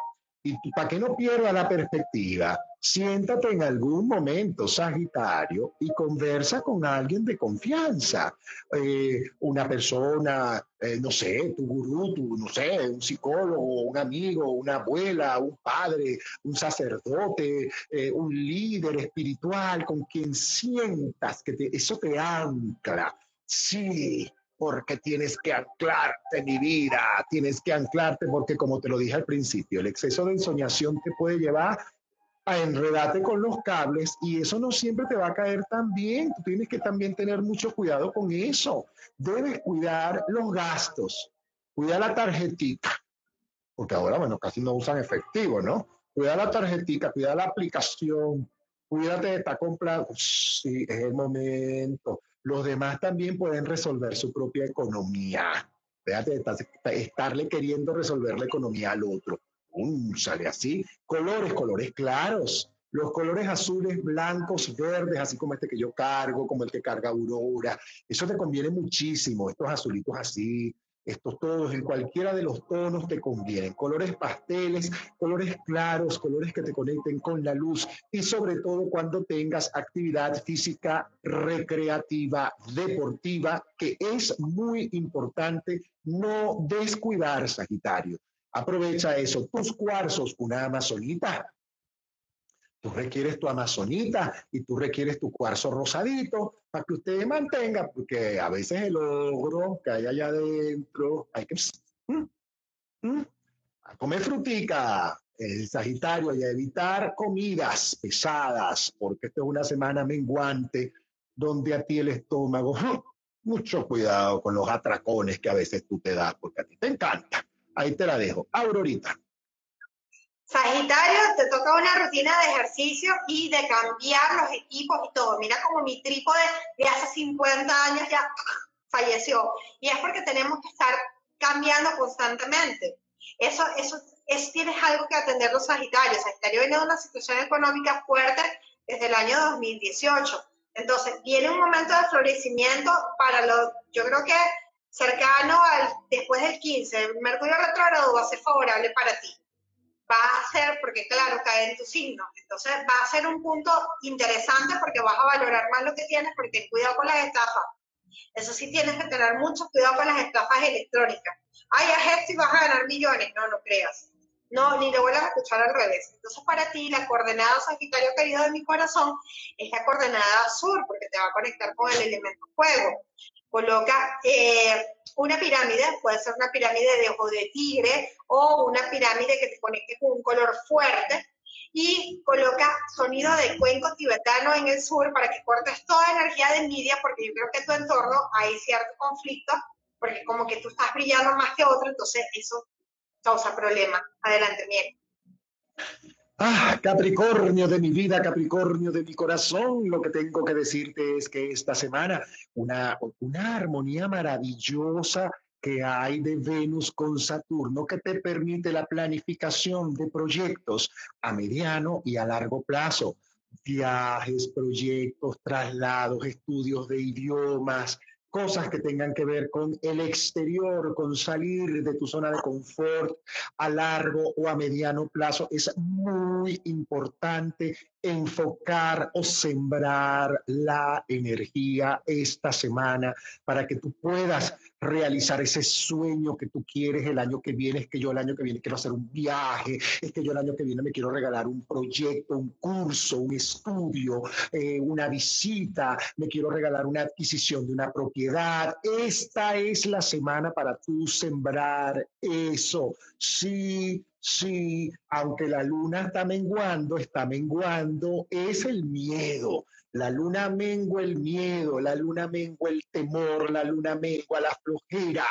S1: y para que no pierda la perspectiva, Siéntate en algún momento, Sagitario, y conversa con alguien de confianza. Eh, una persona, eh, no sé, tu gurú, tu, no sé, un psicólogo, un amigo, una abuela, un padre, un sacerdote, eh, un líder espiritual con quien sientas que eso te ancla. Sí, porque tienes que anclarte, mi vida, tienes que anclarte porque como te lo dije al principio, el exceso de ensoñación te puede llevar a enredarte con los cables y eso no siempre te va a caer tan bien. Tú tienes que también tener mucho cuidado con eso. Debes cuidar los gastos, cuida la tarjetita, porque ahora, bueno, casi no usan efectivo, ¿no? Cuida la tarjetita, cuida la aplicación, cuídate de estar comprando. Sí, es el momento. Los demás también pueden resolver su propia economía. Déjate de estarle queriendo resolver la economía al otro sale así. Colores, colores claros. Los colores azules, blancos, verdes, así como este que yo cargo, como el que carga Aurora. Eso te conviene muchísimo. Estos azulitos así, estos todos, en cualquiera de los tonos te convienen. Colores pasteles, colores claros, colores que te conecten con la luz y sobre todo cuando tengas actividad física recreativa, deportiva, que es muy importante no descuidar, Sagitario. Aprovecha eso. Tus cuarzos, una amazonita. Tú requieres tu amazonita y tú requieres tu cuarzo rosadito para que usted mantenga, porque a veces el ogro que hay allá adentro, hay que mm, mm, a comer frutica, el Sagitario, y a evitar comidas pesadas, porque esta es una semana menguante donde a ti el estómago, mucho cuidado con los atracones que a veces tú te das, porque a ti te encanta. Ahí te la dejo. Aurorita.
S2: Sagitario, te toca una rutina de ejercicio y de cambiar los equipos y todo. Mira como mi trípode de hace 50 años ya falleció. Y es porque tenemos que estar cambiando constantemente. Eso, eso, es, tienes algo que atender los Sagitarios. Sagitario viene de una situación económica fuerte desde el año 2018. Entonces, viene un momento de florecimiento para los, yo creo que cercano al después del 15, el Mercurio retrógrado va a ser favorable para ti. Va a ser, porque claro, cae en tu signo. Entonces va a ser un punto interesante porque vas a valorar más lo que tienes, porque cuidado con las estafas. Eso sí tienes que tener mucho cuidado con las estafas electrónicas. Ay, a si vas a ganar millones. No, no creas. No, ni lo vuelvas a escuchar al revés. Entonces, para ti, la coordenada Sagitario querido de mi corazón es la coordenada sur, porque te va a conectar con el elemento fuego coloca eh, una pirámide, puede ser una pirámide de ojo de tigre o una pirámide que te conecte con un color fuerte y coloca sonido de cuenco tibetano en el sur para que cortes toda energía de envidia porque yo creo que en tu entorno hay cierto conflicto porque como que tú estás brillando más que otro, entonces eso causa problemas. Adelante, Miel.
S1: Ah, Capricornio de mi vida, Capricornio de mi corazón, lo que tengo que decirte es que esta semana una, una armonía maravillosa que hay de Venus con Saturno que te permite la planificación de proyectos a mediano y a largo plazo. Viajes, proyectos, traslados, estudios de idiomas, cosas que tengan que ver con el exterior, con salir de tu zona de confort a largo o a mediano plazo. Es muy importante enfocar o sembrar la energía esta semana para que tú puedas realizar ese sueño que tú quieres el año que viene, es que yo el año que viene quiero hacer un viaje, es que yo el año que viene me quiero regalar un proyecto, un curso, un estudio, eh, una visita, me quiero regalar una adquisición de una propiedad. Esta es la semana para tú sembrar eso. Sí, sí, aunque la luna está menguando, está menguando, es el miedo la luna mengua el miedo, la luna mengua el temor, la luna mengua la flojera.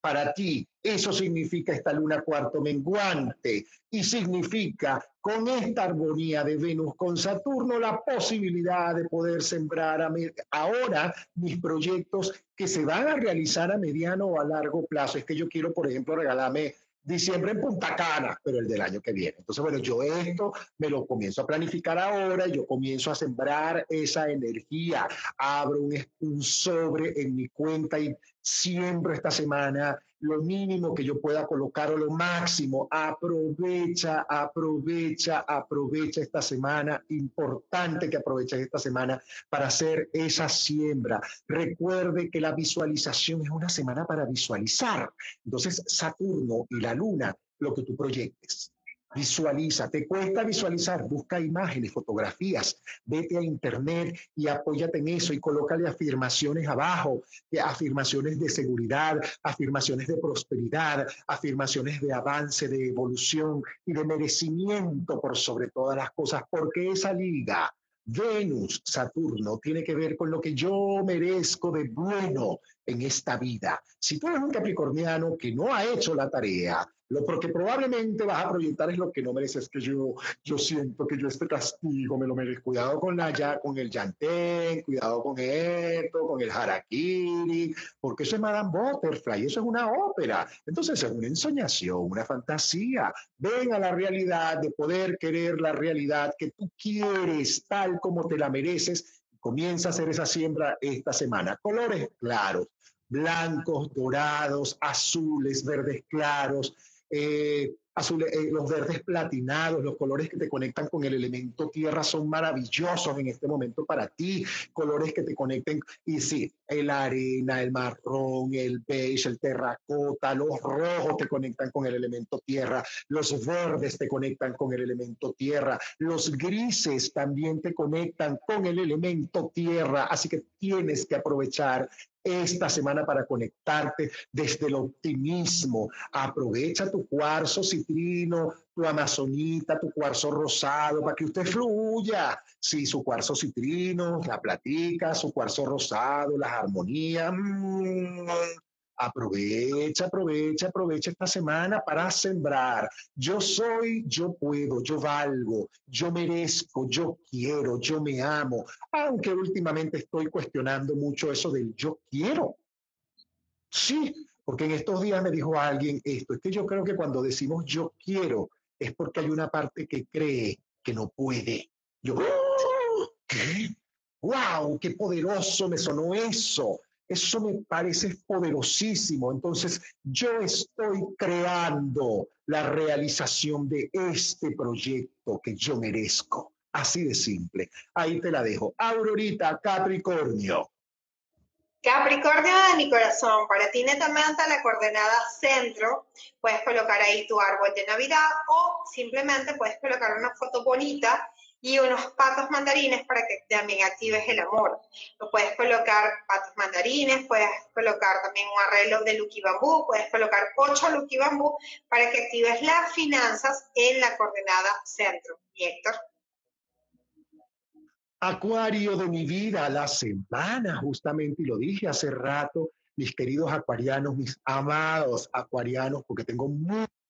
S1: Para ti, eso significa esta luna cuarto menguante y significa con esta armonía de Venus con Saturno la posibilidad de poder sembrar ahora mis proyectos que se van a realizar a mediano o a largo plazo. Es que yo quiero, por ejemplo, regalarme diciembre en Punta Cana, pero el del año que viene. Entonces, bueno, yo esto me lo comienzo a planificar ahora, yo comienzo a sembrar esa energía, abro un, sobre en mi cuenta y siembro esta semana lo mínimo que yo pueda colocar o lo máximo. Aprovecha, aprovecha, aprovecha esta semana. Importante que aproveches esta semana para hacer esa siembra. Recuerde que la visualización es una semana para visualizar. Entonces, Saturno y la Luna, lo que tú proyectes. Visualiza, te cuesta visualizar, busca imágenes, fotografías, vete a internet y apóyate en eso y colócale afirmaciones abajo, eh, afirmaciones de seguridad, afirmaciones de prosperidad, afirmaciones de avance, de evolución y de merecimiento por sobre todas las cosas, porque esa liga Venus, Saturno, tiene que ver con lo que yo merezco de bueno en esta vida. Si tú eres un capricorniano que no ha hecho la tarea, lo porque probablemente vas a proyectar es lo que no mereces, que yo, yo siento que yo este castigo me lo merezco. Cuidado con, la, ya, con el yantén, cuidado con esto, con el harakiri, porque eso es Madame Butterfly, eso es una ópera. Entonces es una ensoñación, una fantasía. Ven a la realidad de poder querer la realidad que tú quieres tal como te la mereces. Comienza a hacer esa siembra esta semana. Colores claros, blancos, dorados, azules, verdes claros eh, eh, los verdes platinados, los colores que te conectan con el elemento tierra son maravillosos en este momento para ti, colores que te conecten, y sí, el arena, el marrón, el beige, el terracota, los rojos te conectan con el elemento tierra, los verdes te conectan con el elemento tierra, los grises también te conectan con el elemento tierra, así que tienes que aprovechar esta semana para conectarte desde el optimismo. Aprovecha tu cuarzo citrino, tu amazonita, tu cuarzo rosado, para que usted fluya. Sí, su cuarzo citrino, la platica, su cuarzo rosado, las armonías. Mm, Aprovecha, aprovecha, aprovecha esta semana para sembrar. Yo soy, yo puedo, yo valgo, yo merezco, yo quiero, yo me amo. Aunque últimamente estoy cuestionando mucho eso del yo quiero. Sí, porque en estos días me dijo alguien esto, es que yo creo que cuando decimos yo quiero es porque hay una parte que cree que no puede. Yo, ¿qué? ¡Wow! ¡Qué poderoso me sonó eso! Eso me parece poderosísimo. Entonces, yo estoy creando la realización de este proyecto que yo merezco. Así de simple. Ahí te la dejo. Aurorita, Capricornio.
S2: Capricornio de mi corazón, para ti netamente la coordenada centro, puedes colocar ahí tu árbol de Navidad o simplemente puedes colocar una foto bonita y unos patos mandarines para que también actives el amor. Lo puedes colocar patos mandarines, puedes colocar también un arreglo de Lucky Bambú, puedes colocar ocho Lucky Bambú para que actives las finanzas en la coordenada centro. Y Héctor.
S1: Acuario de mi vida, la semana, justamente, y lo dije hace rato, mis queridos acuarianos, mis amados acuarianos, porque tengo muchos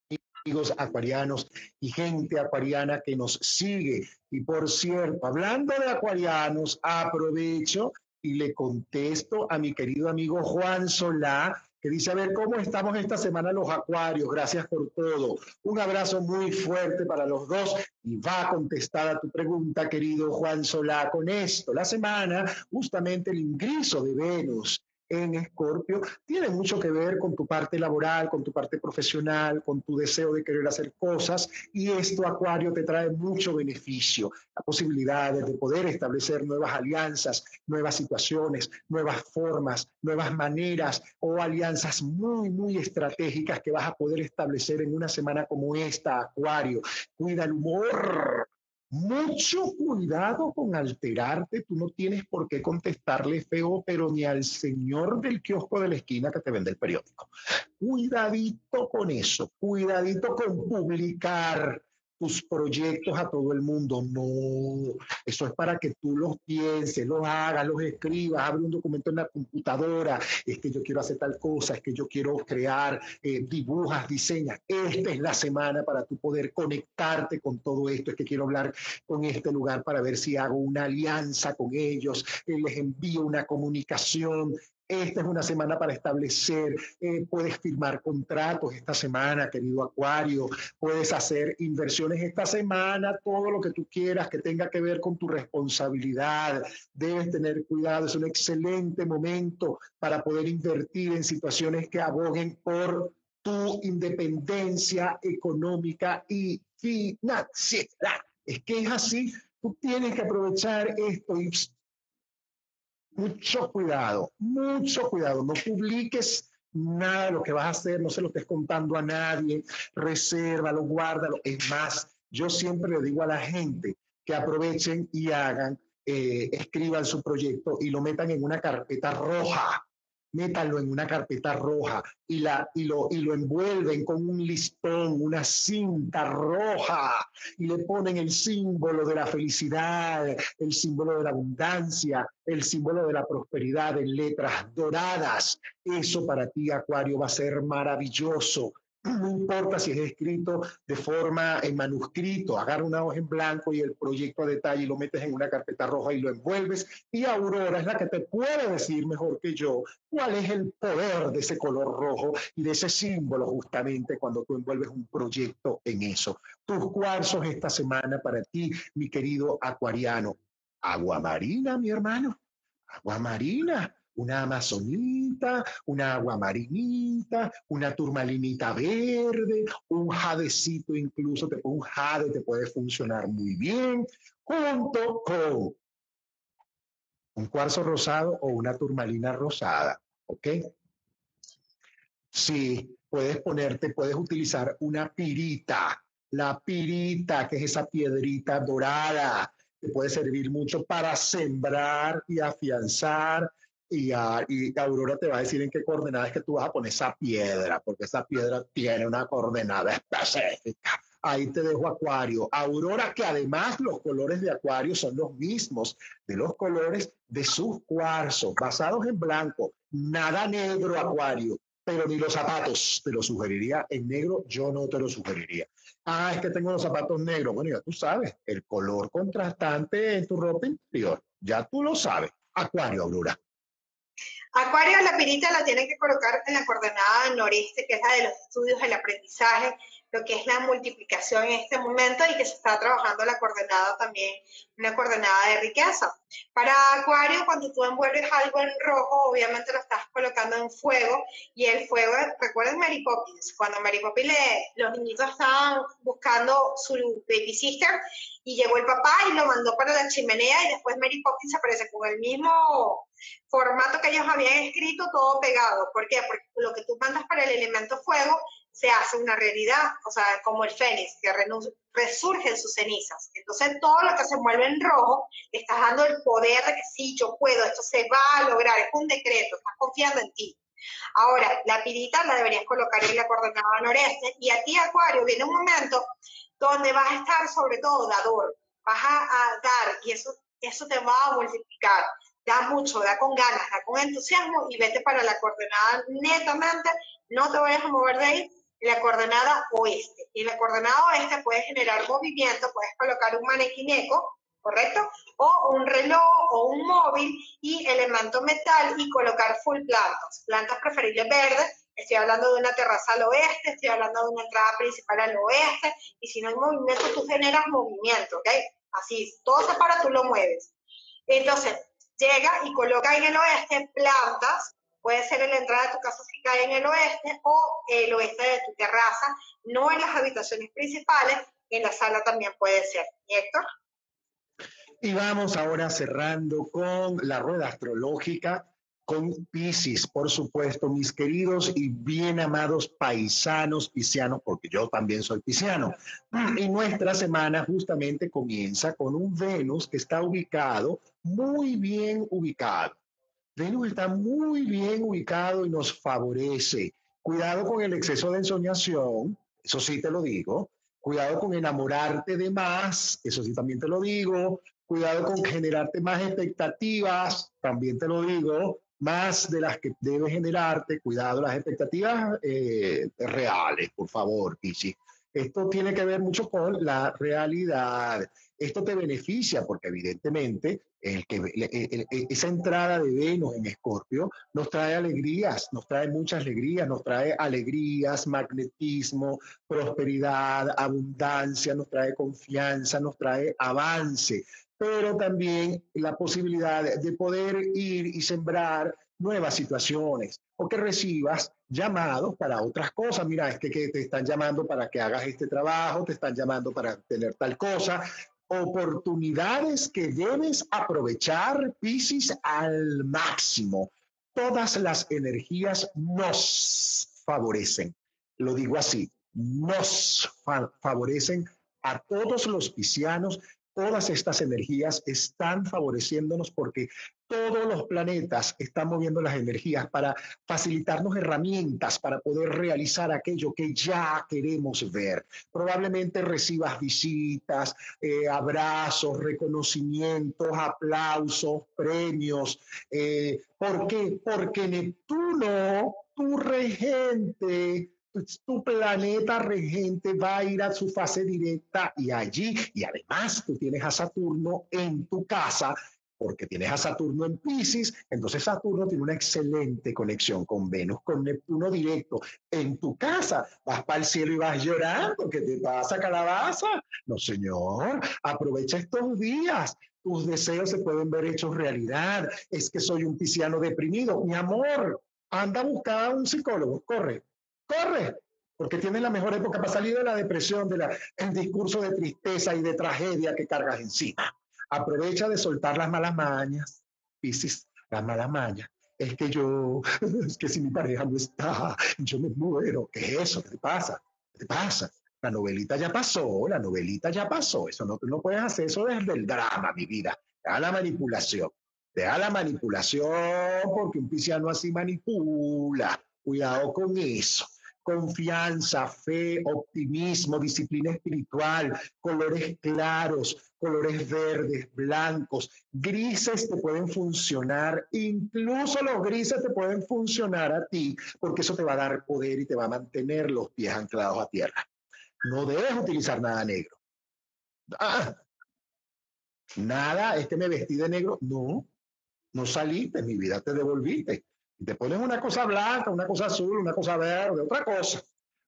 S1: amigos acuarianos y gente acuariana que nos sigue. Y por cierto, hablando de acuarianos, aprovecho y le contesto a mi querido amigo Juan Solá, que dice, a ver, ¿cómo estamos esta semana los acuarios? Gracias por todo. Un abrazo muy fuerte para los dos y va a contestar a tu pregunta, querido Juan Solá, con esto. La semana, justamente el ingreso de Venus en Escorpio tiene mucho que ver con tu parte laboral, con tu parte profesional, con tu deseo de querer hacer cosas y esto Acuario te trae mucho beneficio, la posibilidad de poder establecer nuevas alianzas, nuevas situaciones, nuevas formas, nuevas maneras o alianzas muy, muy estratégicas que vas a poder establecer en una semana como esta, Acuario. Cuida el humor, mucho cuidado con alterarte. Tú no tienes por qué contestarle feo, pero ni al señor del kiosco de la esquina que te vende el periódico. Cuidadito con eso, cuidadito con publicar tus proyectos a todo el mundo. No, eso es para que tú los pienses, los hagas, los escribas, abre un documento en la computadora. Es que yo quiero hacer tal cosa, es que yo quiero crear, eh, dibujas, diseñas. Esta es la semana para tú poder conectarte con todo esto. Es que quiero hablar con este lugar para ver si hago una alianza con ellos, eh, les envío una comunicación, esta es una semana para establecer, eh, puedes firmar contratos esta semana, querido Acuario, puedes hacer inversiones esta semana, todo lo que tú quieras que tenga que ver con tu responsabilidad. Debes tener cuidado, es un excelente momento para poder invertir en situaciones que aboguen por tu independencia económica y financiera. Es que es así, tú tienes que aprovechar esto y mucho cuidado, mucho cuidado. No publiques nada de lo que vas a hacer, no se lo estés contando a nadie, resérvalo, guárdalo. Es más, yo siempre le digo a la gente que aprovechen y hagan, eh, escriban su proyecto y lo metan en una carpeta roja métalo en una carpeta roja y, la, y, lo, y lo envuelven con un listón, una cinta roja y le ponen el símbolo de la felicidad, el símbolo de la abundancia, el símbolo de la prosperidad en letras doradas. Eso para ti, Acuario, va a ser maravilloso. No importa si es escrito de forma en manuscrito, agarra una hoja en blanco y el proyecto a detalle lo metes en una carpeta roja y lo envuelves. Y Aurora es la que te puede decir mejor que yo cuál es el poder de ese color rojo y de ese símbolo justamente cuando tú envuelves un proyecto en eso. Tus cuarzos esta semana para ti, mi querido acuariano. Agua marina, mi hermano. Agua marina una amazonita, una aguamarinita, una turmalinita verde, un jadecito incluso, un jade te puede funcionar muy bien, junto con un cuarzo rosado o una turmalina rosada, ¿ok? Sí, puedes ponerte, puedes utilizar una pirita, la pirita, que es esa piedrita dorada, que puede servir mucho para sembrar y afianzar y, Aurora te va a decir en qué coordenadas que tú vas a poner esa piedra, porque esa piedra tiene una coordenada específica. Ahí te dejo Acuario. Aurora, que además los colores de Acuario son los mismos de los colores de sus cuarzos, basados en blanco. Nada negro, Acuario, pero ni los zapatos te lo sugeriría. En negro yo no te lo sugeriría. Ah, es que tengo los zapatos negros. Bueno, ya tú sabes, el color contrastante en tu ropa interior. Ya tú lo sabes. Acuario, Aurora.
S2: Acuario, la pirita la tienen que colocar en la coordenada noreste, que es la de los estudios, el aprendizaje, lo que es la multiplicación en este momento y que se está trabajando la coordenada también, una coordenada de riqueza. Para Acuario, cuando tú envuelves algo en rojo, obviamente lo estás colocando en fuego y el fuego, recuerden Mary Poppins, cuando Mary Poppins, los niñitos estaban buscando su baby sister y llegó el papá y lo mandó para la chimenea y después Mary Poppins aparece con el mismo formato que ellos habían escrito, todo pegado. ¿Por qué? Porque lo que tú mandas para el elemento fuego se hace una realidad, o sea, como el fénix, que resurge en sus cenizas. Entonces, todo lo que se mueve en rojo, estás dando el poder de que sí, yo puedo, esto se va a lograr, es un decreto, estás confiando en ti. Ahora, la pirita la deberías colocar en la coordenada noreste y aquí, Acuario, viene un momento donde vas a estar sobre todo dador, vas a, dar y eso, eso te va a multiplicar da mucho, da con ganas, da con entusiasmo y vete para la coordenada netamente, no te vayas a mover de ahí, la coordenada oeste. Y la coordenada oeste puede generar movimiento, puedes colocar un manequineco, ¿correcto? O un reloj o un móvil y elemento metal y colocar full plantas, plantas preferibles verdes. Estoy hablando de una terraza al oeste, estoy hablando de una entrada principal al oeste, y si no hay movimiento, tú generas movimiento, ¿ok? Así, todo se para, tú lo mueves. Entonces, llega y coloca en el oeste plantas, Puede ser en la entrada de tu casa si cae en el oeste o el oeste de tu terraza, no en las habitaciones principales, en la sala también puede ser. Héctor?
S1: Y vamos ahora cerrando con la rueda astrológica con Pisces, por supuesto, mis queridos y bien amados paisanos piscianos, porque yo también soy pisciano. Y nuestra semana justamente comienza con un Venus que está ubicado, muy bien ubicado. Venus está muy bien ubicado y nos favorece. Cuidado con el exceso de ensoñación, eso sí te lo digo. Cuidado con enamorarte de más, eso sí también te lo digo. Cuidado con generarte más expectativas, también te lo digo más de las que debe generarte, cuidado, las expectativas eh, reales, por favor, Pichi. Esto tiene que ver mucho con la realidad. Esto te beneficia porque evidentemente el que, esa entrada de Venus en Escorpio nos trae alegrías, nos trae muchas alegrías, nos trae alegrías, magnetismo, prosperidad, abundancia, nos trae confianza, nos trae avance pero también la posibilidad de poder ir y sembrar nuevas situaciones o que recibas llamados para otras cosas. Mira, es que, te están llamando para que hagas este trabajo, te están llamando para tener tal cosa. Oportunidades que debes aprovechar, Piscis, al máximo. Todas las energías nos favorecen. Lo digo así, nos favorecen a todos los piscianos Todas estas energías están favoreciéndonos porque todos los planetas están moviendo las energías para facilitarnos herramientas para poder realizar aquello que ya queremos ver. Probablemente recibas visitas, eh, abrazos, reconocimientos, aplausos, premios. Eh, ¿Por qué? Porque Neptuno, tu regente, tu planeta regente va a ir a su fase directa y allí, y además tú tienes a Saturno en tu casa, porque tienes a Saturno en Pisces, entonces Saturno tiene una excelente conexión con Venus, con Neptuno directo. En tu casa vas para el cielo y vas llorando, ¿qué te pasa, calabaza? No, señor, aprovecha estos días. Tus deseos se pueden ver hechos realidad. Es que soy un pisciano deprimido. Mi amor, anda a buscar a un psicólogo, corre, corre, porque tienes la mejor época para salir de la depresión, del discurso de tristeza y de tragedia que cargas encima. Aprovecha de soltar las malas mañas, Piscis, las malas mañas. Es que yo, es que si mi pareja no está, yo me muero. ¿Qué es eso? ¿Qué te pasa? ¿Qué te pasa? La novelita ya pasó, la novelita ya pasó. Eso no, no puedes hacer eso desde el drama, mi vida. Deja la manipulación. Deja la manipulación porque un pisciano así manipula. Cuidado con eso confianza, fe, optimismo, disciplina espiritual, colores claros, colores verdes, blancos, grises te pueden funcionar, incluso los grises te pueden funcionar a ti, porque eso te va a dar poder y te va a mantener los pies anclados a tierra. No debes utilizar nada negro. Ah, nada, es que me vestí de negro. No, no saliste, mi vida te devolviste. Y te pones una cosa blanca, una cosa azul, una cosa verde, otra cosa.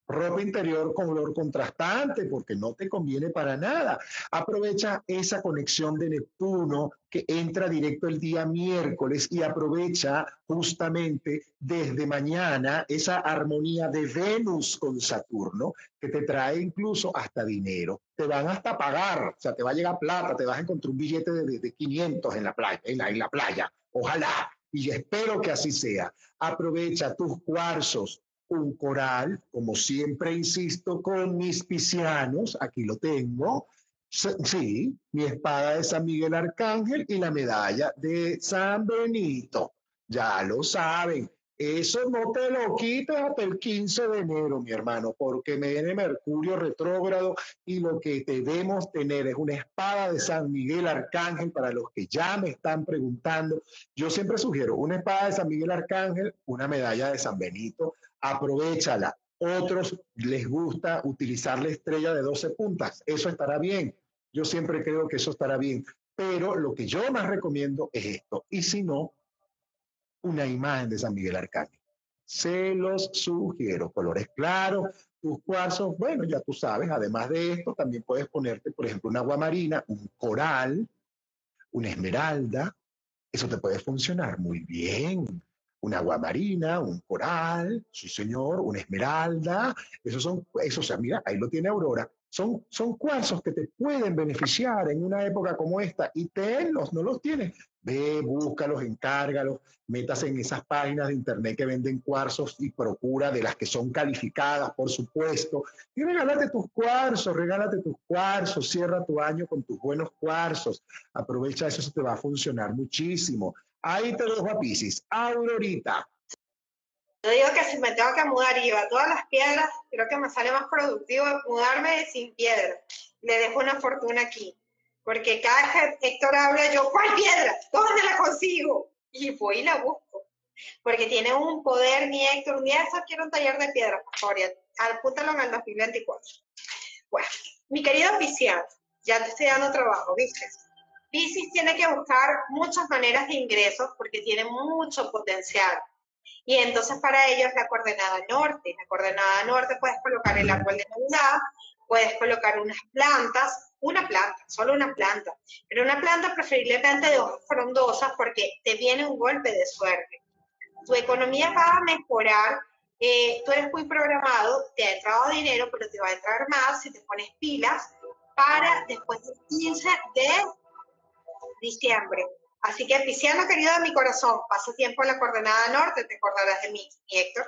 S1: Ropa interior con color contrastante porque no te conviene para nada. Aprovecha esa conexión de Neptuno que entra directo el día miércoles y aprovecha justamente desde mañana esa armonía de Venus con Saturno que te trae incluso hasta dinero. Te van hasta pagar, o sea, te va a llegar plata, te vas a encontrar un billete de, de 500 en la playa, en la, en la playa. Ojalá, y espero que así sea. Aprovecha tus cuarzos, un coral, como siempre insisto, con mis piscianos, aquí lo tengo. Sí, mi espada de San Miguel Arcángel y la medalla de San Benito. Ya lo saben. Eso no te lo quites hasta el 15 de enero, mi hermano, porque me viene Mercurio retrógrado y lo que debemos tener es una espada de San Miguel Arcángel para los que ya me están preguntando. Yo siempre sugiero una espada de San Miguel Arcángel, una medalla de San Benito, aprovechala. Otros les gusta utilizar la estrella de 12 puntas, eso estará bien. Yo siempre creo que eso estará bien, pero lo que yo más recomiendo es esto. Y si no, una imagen de San Miguel Arcángel. Se los sugiero, colores claros, tus cuarzos, bueno, ya tú sabes, además de esto, también puedes ponerte, por ejemplo, un agua marina, un coral, una esmeralda, eso te puede funcionar muy bien. un agua marina, un coral, sí señor, una esmeralda, esos son, eso, o sea, mira, ahí lo tiene Aurora, son, son cuarzos que te pueden beneficiar en una época como esta y tenlos, no los tienes. Ve, búscalos, encárgalos, metas en esas páginas de internet que venden cuarzos y procura de las que son calificadas, por supuesto. Y regálate tus cuarzos, regálate tus cuarzos, cierra tu año con tus buenos cuarzos. Aprovecha eso, eso te va a funcionar muchísimo. Ahí te dejo a Pisces. Aurorita.
S2: Yo digo que si me tengo que mudar y llevar todas las piedras, creo que me sale más productivo mudarme sin piedra. Le dejo una fortuna aquí. Porque cada que Héctor habla, yo, ¿cuál piedra? ¿Dónde la consigo? Y voy y la busco. Porque tiene un poder, mi Héctor. Un día eso quiero un taller de piedras, por favor. Apúntalo en el 2024. Bueno, mi querido Pisciano, ya te estoy dando trabajo, ¿viste? Piscis tiene que buscar muchas maneras de ingresos porque tiene mucho potencial. Y entonces para ello es la coordenada norte. La coordenada norte puedes colocar el árbol de Navidad, puedes colocar unas plantas, una planta, solo una planta, pero una planta preferiblemente de hojas frondosas porque te viene un golpe de suerte. Tu economía va a mejorar, eh, tú eres muy programado, te ha entrado dinero, pero te va a entrar más si te pones pilas para después del 15 de diciembre. Así que, Pisciano, querido de mi corazón, pasa tiempo en la coordenada norte, te acordarás de mí, Héctor.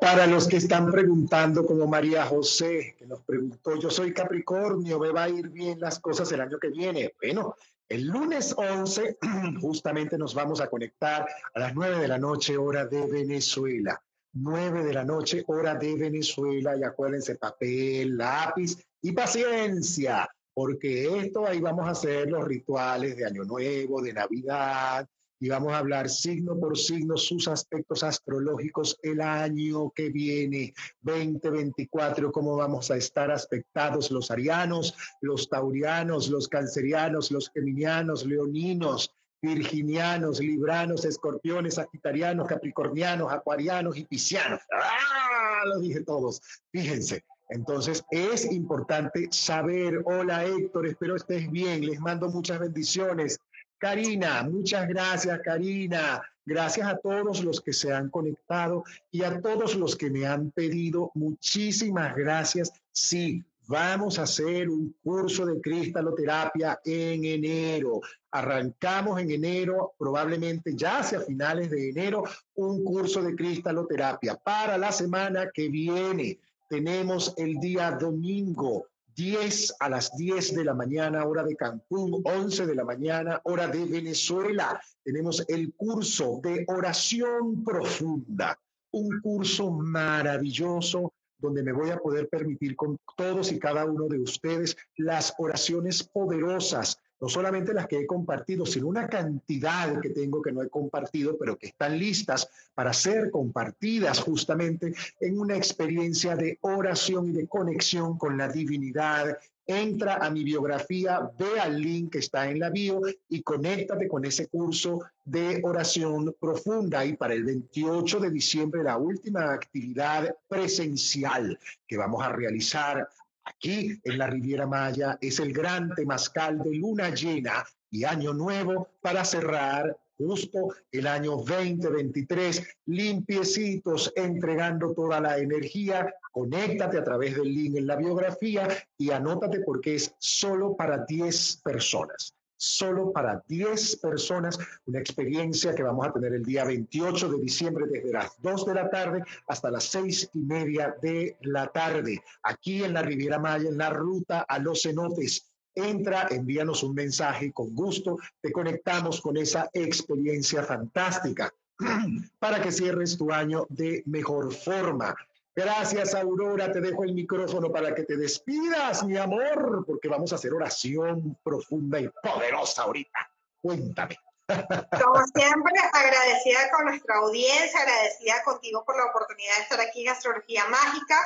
S1: Para los que están preguntando, como María José, que nos preguntó, yo soy Capricornio, ¿me va a ir bien las cosas el año que viene? Bueno, el lunes 11 justamente nos vamos a conectar a las 9 de la noche, hora de Venezuela. 9 de la noche, hora de Venezuela. Y acuérdense, papel, lápiz y paciencia porque esto ahí vamos a hacer los rituales de Año Nuevo, de Navidad, y vamos a hablar signo por signo sus aspectos astrológicos el año que viene, 2024, cómo vamos a estar aspectados los arianos, los taurianos, los cancerianos, los geminianos, leoninos, virginianos, libranos, escorpiones, sagitarianos, capricornianos, acuarianos y piscianos. ¡Ah! Lo dije todos. Fíjense, entonces es importante saber, hola Héctor, espero estés bien, les mando muchas bendiciones. Karina, muchas gracias Karina. Gracias a todos los que se han conectado y a todos los que me han pedido. Muchísimas gracias. Sí, vamos a hacer un curso de cristaloterapia en enero. Arrancamos en enero, probablemente ya hacia finales de enero, un curso de cristaloterapia para la semana que viene tenemos el día domingo 10 a las 10 de la mañana, hora de Cancún, 11 de la mañana, hora de Venezuela. Tenemos el curso de oración profunda, un curso maravilloso donde me voy a poder permitir con todos y cada uno de ustedes las oraciones poderosas no solamente las que he compartido, sino una cantidad que tengo que no he compartido, pero que están listas para ser compartidas justamente en una experiencia de oración y de conexión con la divinidad. Entra a mi biografía, ve al link que está en la bio y conéctate con ese curso de oración profunda. Y para el 28 de diciembre, la última actividad presencial que vamos a realizar Aquí en la Riviera Maya es el gran temazcal de luna llena y año nuevo para cerrar justo el año 2023, limpiecitos, entregando toda la energía. Conéctate a través del link en la biografía y anótate porque es solo para 10 personas solo para 10 personas, una experiencia que vamos a tener el día 28 de diciembre desde las 2 de la tarde hasta las 6 y media de la tarde, aquí en la Riviera Maya, en la ruta a los cenotes. Entra, envíanos un mensaje con gusto, te conectamos con esa experiencia fantástica para que cierres tu año de mejor forma. Gracias, Aurora. Te dejo el micrófono para que te despidas, mi amor, porque vamos a hacer oración profunda y poderosa ahorita. Cuéntame.
S2: Como siempre, agradecida con nuestra audiencia, agradecida contigo por la oportunidad de estar aquí en Astrología Mágica.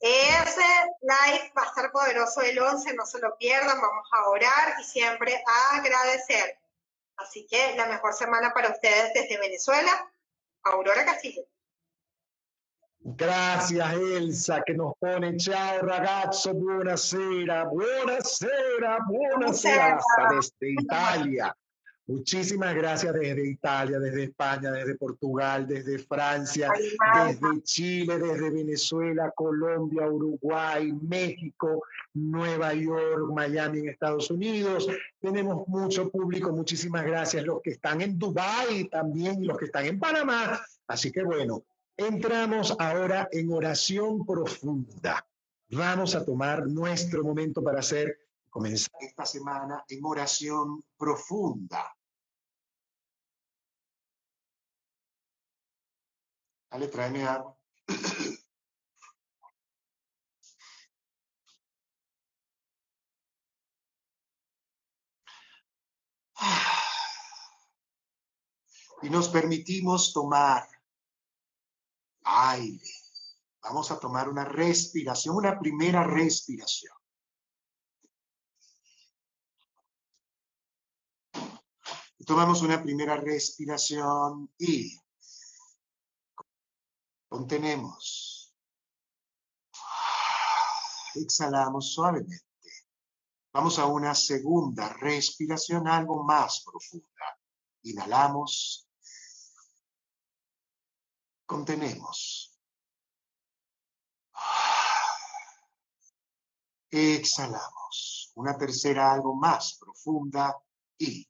S2: Ese live va a estar poderoso el 11, no se lo pierdan, vamos a orar y siempre a agradecer. Así que la mejor semana para ustedes desde Venezuela, Aurora Castillo.
S1: Gracias Elsa que nos pone ciao ragazzo, buonasera, buonasera, buonasera hasta desde Italia. Muchísimas gracias desde Italia, desde España, desde Portugal, desde Francia, desde Chile, desde Venezuela, Colombia, Uruguay, México, Nueva York, Miami en Estados Unidos. Tenemos mucho público, muchísimas gracias. Los que están en Dubái también, los que están en Panamá. Así que bueno, entramos ahora en oración profunda. Vamos a tomar nuestro momento para hacer comenzar esta semana en oración profunda. Dale, tráeme agua. Y nos permitimos tomar aire. Vamos a tomar una respiración, una primera respiración. Tomamos una primera respiración y Contenemos. Exhalamos suavemente. Vamos a una segunda respiración algo más profunda. Inhalamos. Contenemos. Exhalamos. Una tercera algo más profunda y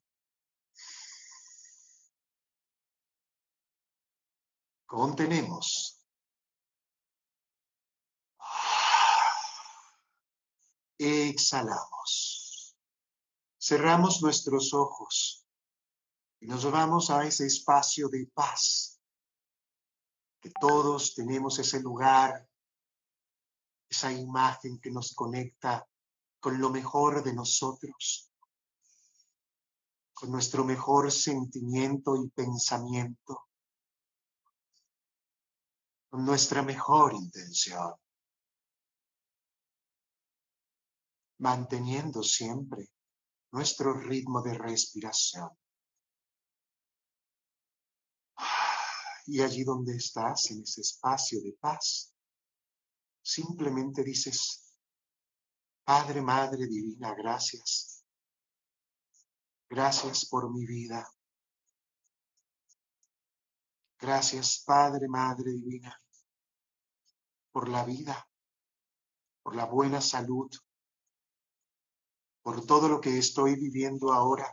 S1: Contenemos. Exhalamos. Cerramos nuestros ojos y nos vamos a ese espacio de paz. Que todos tenemos ese lugar, esa imagen que nos conecta con lo mejor de nosotros, con nuestro mejor sentimiento y pensamiento con nuestra mejor intención, manteniendo siempre nuestro ritmo de respiración. Y allí donde estás, en ese espacio de paz, simplemente dices, Padre, Madre Divina, gracias. Gracias por mi vida. Gracias, Padre, Madre Divina, por la vida, por la buena salud, por todo lo que estoy viviendo ahora.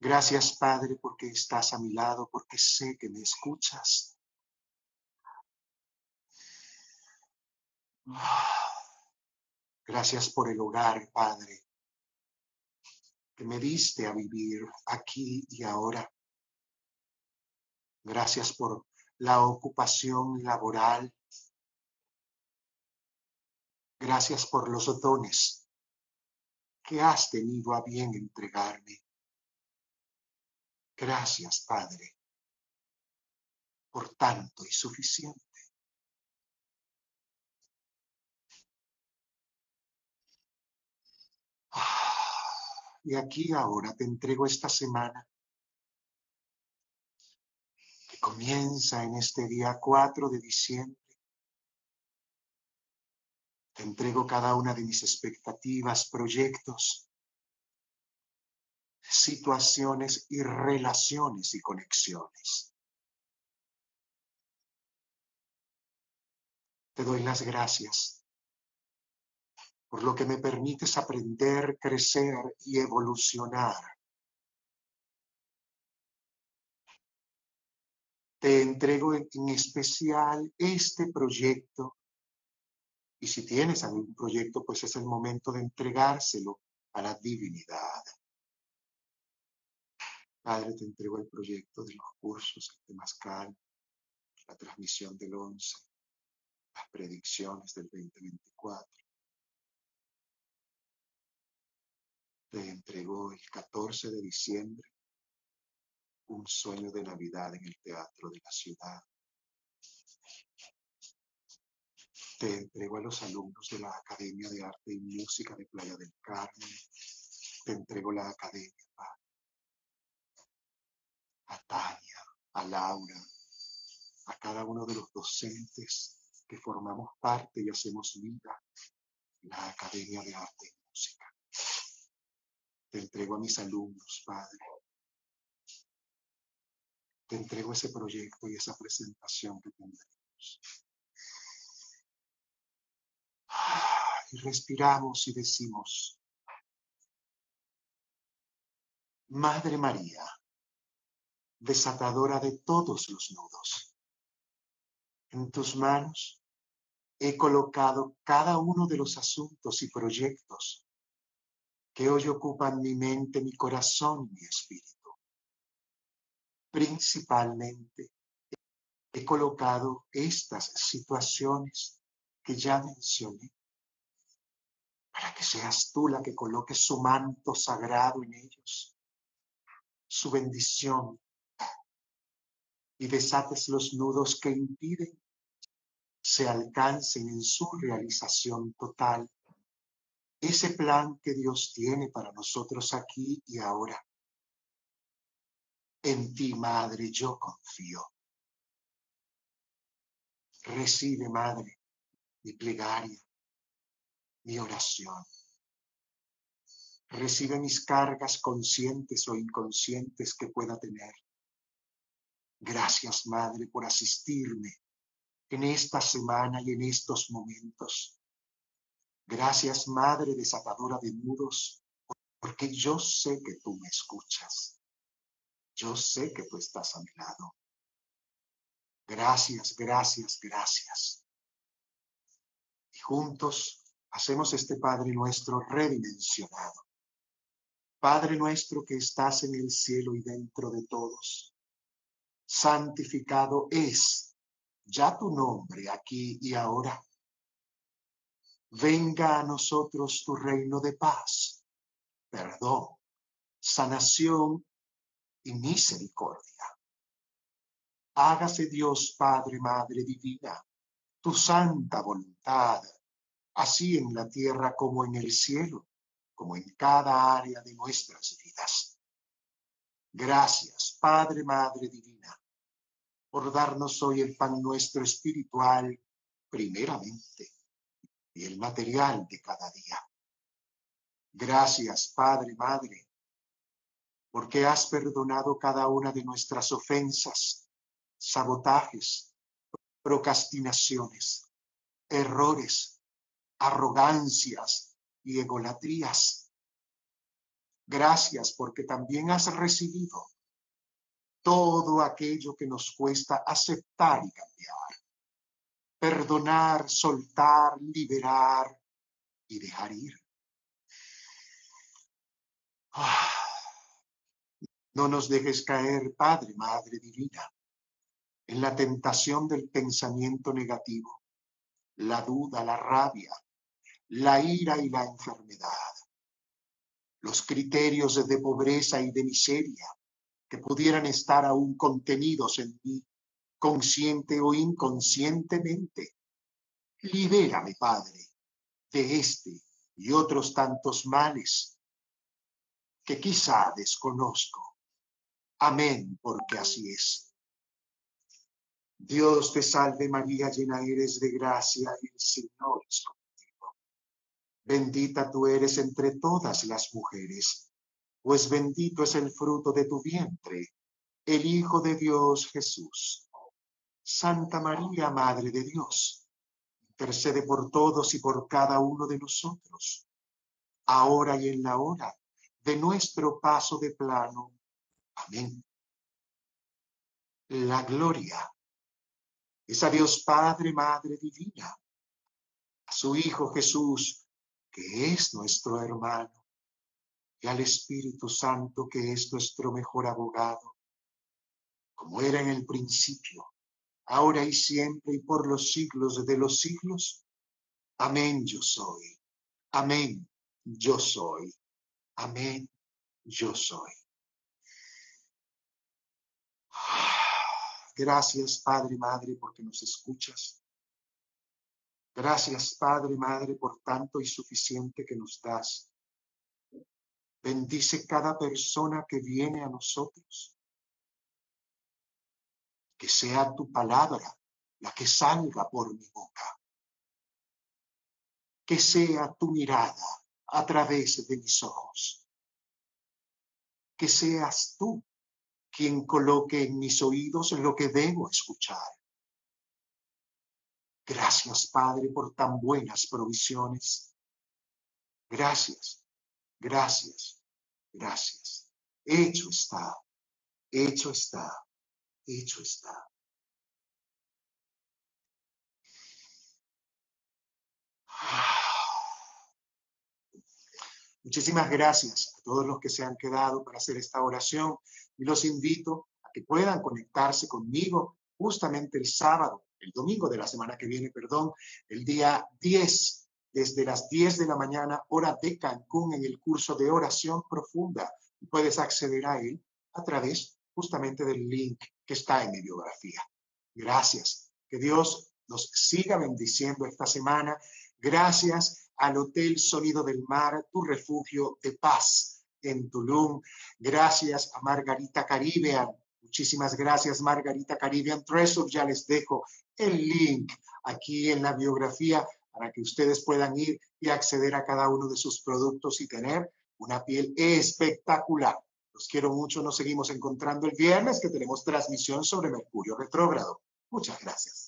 S1: Gracias, Padre, porque estás a mi lado, porque sé que me escuchas. Gracias por el hogar, Padre que me diste a vivir aquí y ahora. Gracias por la ocupación laboral. Gracias por los dones que has tenido a bien entregarme. Gracias, Padre, por tanto y suficiente. Y aquí ahora te entrego esta semana que comienza en este día 4 de diciembre. Te entrego cada una de mis expectativas, proyectos, situaciones y relaciones y conexiones. Te doy las gracias por lo que me permites aprender, crecer y evolucionar. Te entrego en, especial este proyecto y si tienes algún proyecto, pues es el momento de entregárselo a la divinidad. Padre, te entrego el proyecto de los cursos de Mascal, la transmisión del 11, las predicciones del 2024 te entregó el 14 de diciembre un sueño de Navidad en el Teatro de la Ciudad. Te entrego a los alumnos de la Academia de Arte y Música de Playa del Carmen. Te entrego la academia a Tania, a Laura, a cada uno de los docentes que formamos parte y hacemos vida la Academia de Arte y Música. Te entrego a mis alumnos, Padre. Te entrego ese proyecto y esa presentación que tendremos. Y respiramos y decimos, Madre María, desatadora de todos los nudos, en tus manos he colocado cada uno de los asuntos y proyectos que hoy ocupan mi mente, mi corazón y mi espíritu. Principalmente he colocado estas situaciones que ya mencioné para que seas tú la que coloque su manto sagrado en ellos, su bendición, y desates los nudos que impiden se alcancen en su realización total ese plan que Dios tiene para nosotros aquí y ahora. En ti, Madre, yo confío. Recibe, Madre, mi plegaria, mi oración. Recibe mis cargas conscientes o inconscientes que pueda tener. Gracias, Madre, por asistirme en esta semana y en estos momentos. Gracias, Madre desatadora de nudos, porque yo sé que tú me escuchas. Yo sé que tú estás a mi lado. Gracias, gracias, gracias. Y juntos hacemos este Padre nuestro redimensionado. Padre nuestro que estás en el cielo y dentro de todos, santificado es ya tu nombre aquí y ahora venga a nosotros tu reino de paz, perdón, sanación y misericordia. Hágase Dios Padre, Madre Divina, tu santa voluntad, así en la tierra como en el cielo, como en cada área de nuestras vidas. Gracias, Padre, Madre Divina, por darnos hoy el pan nuestro espiritual, primeramente y el material de cada día. Gracias, Padre, Madre, porque has perdonado cada una de nuestras ofensas, sabotajes, procrastinaciones, errores, arrogancias y egolatrías. Gracias porque también has recibido todo aquello que nos cuesta aceptar y cambiar perdonar, soltar, liberar y dejar ir. No nos dejes caer, Padre, Madre Divina, en la tentación del pensamiento negativo, la duda, la rabia, la ira y la enfermedad, los criterios de pobreza y de miseria que pudieran estar aún contenidos en mí consciente o inconscientemente. Libérame, Padre, de este y otros tantos males que quizá desconozco. Amén, porque así es. Dios te salve María, llena eres de gracia el Señor es contigo. Bendita tú eres entre todas las mujeres, pues bendito es el fruto de tu vientre, el Hijo de Dios Jesús. Santa María, Madre de Dios, intercede por todos y por cada uno de nosotros, ahora y en la hora de nuestro paso de plano. Amén. La gloria es a Dios Padre, Madre Divina, a su Hijo Jesús, que es nuestro hermano, y al Espíritu Santo, que es nuestro mejor abogado, como era en el principio ahora y siempre y por los siglos de los siglos. Amén yo soy. Amén yo soy. Amén yo soy. Gracias, Padre, Madre, porque nos escuchas. Gracias, Padre, Madre, por tanto y suficiente que nos das. Bendice cada persona que viene a nosotros que sea tu palabra la que salga por mi boca. Que sea tu mirada a través de mis ojos. Que seas tú quien coloque en mis oídos lo que debo escuchar. Gracias, Padre, por tan buenas provisiones. Gracias, gracias, gracias. Hecho está, hecho está, hecho está. Muchísimas gracias a todos los que se han quedado para hacer esta oración y los invito a que puedan conectarse conmigo justamente el sábado, el domingo de la semana que viene, perdón, el día 10, desde las 10 de la mañana, hora de Cancún, en el curso de oración profunda. Puedes acceder a él a través justamente del link que está en mi biografía. Gracias. Que Dios nos siga bendiciendo esta semana. Gracias al Hotel Sonido del Mar, tu refugio de paz en Tulum. Gracias a Margarita Caribbean. Muchísimas gracias, Margarita Caribbean Treasure. Ya les dejo el link aquí en la biografía para que ustedes puedan ir y acceder a cada uno de sus productos y tener una piel espectacular. Los quiero mucho. Nos seguimos encontrando el viernes que tenemos transmisión sobre Mercurio retrógrado. Muchas gracias.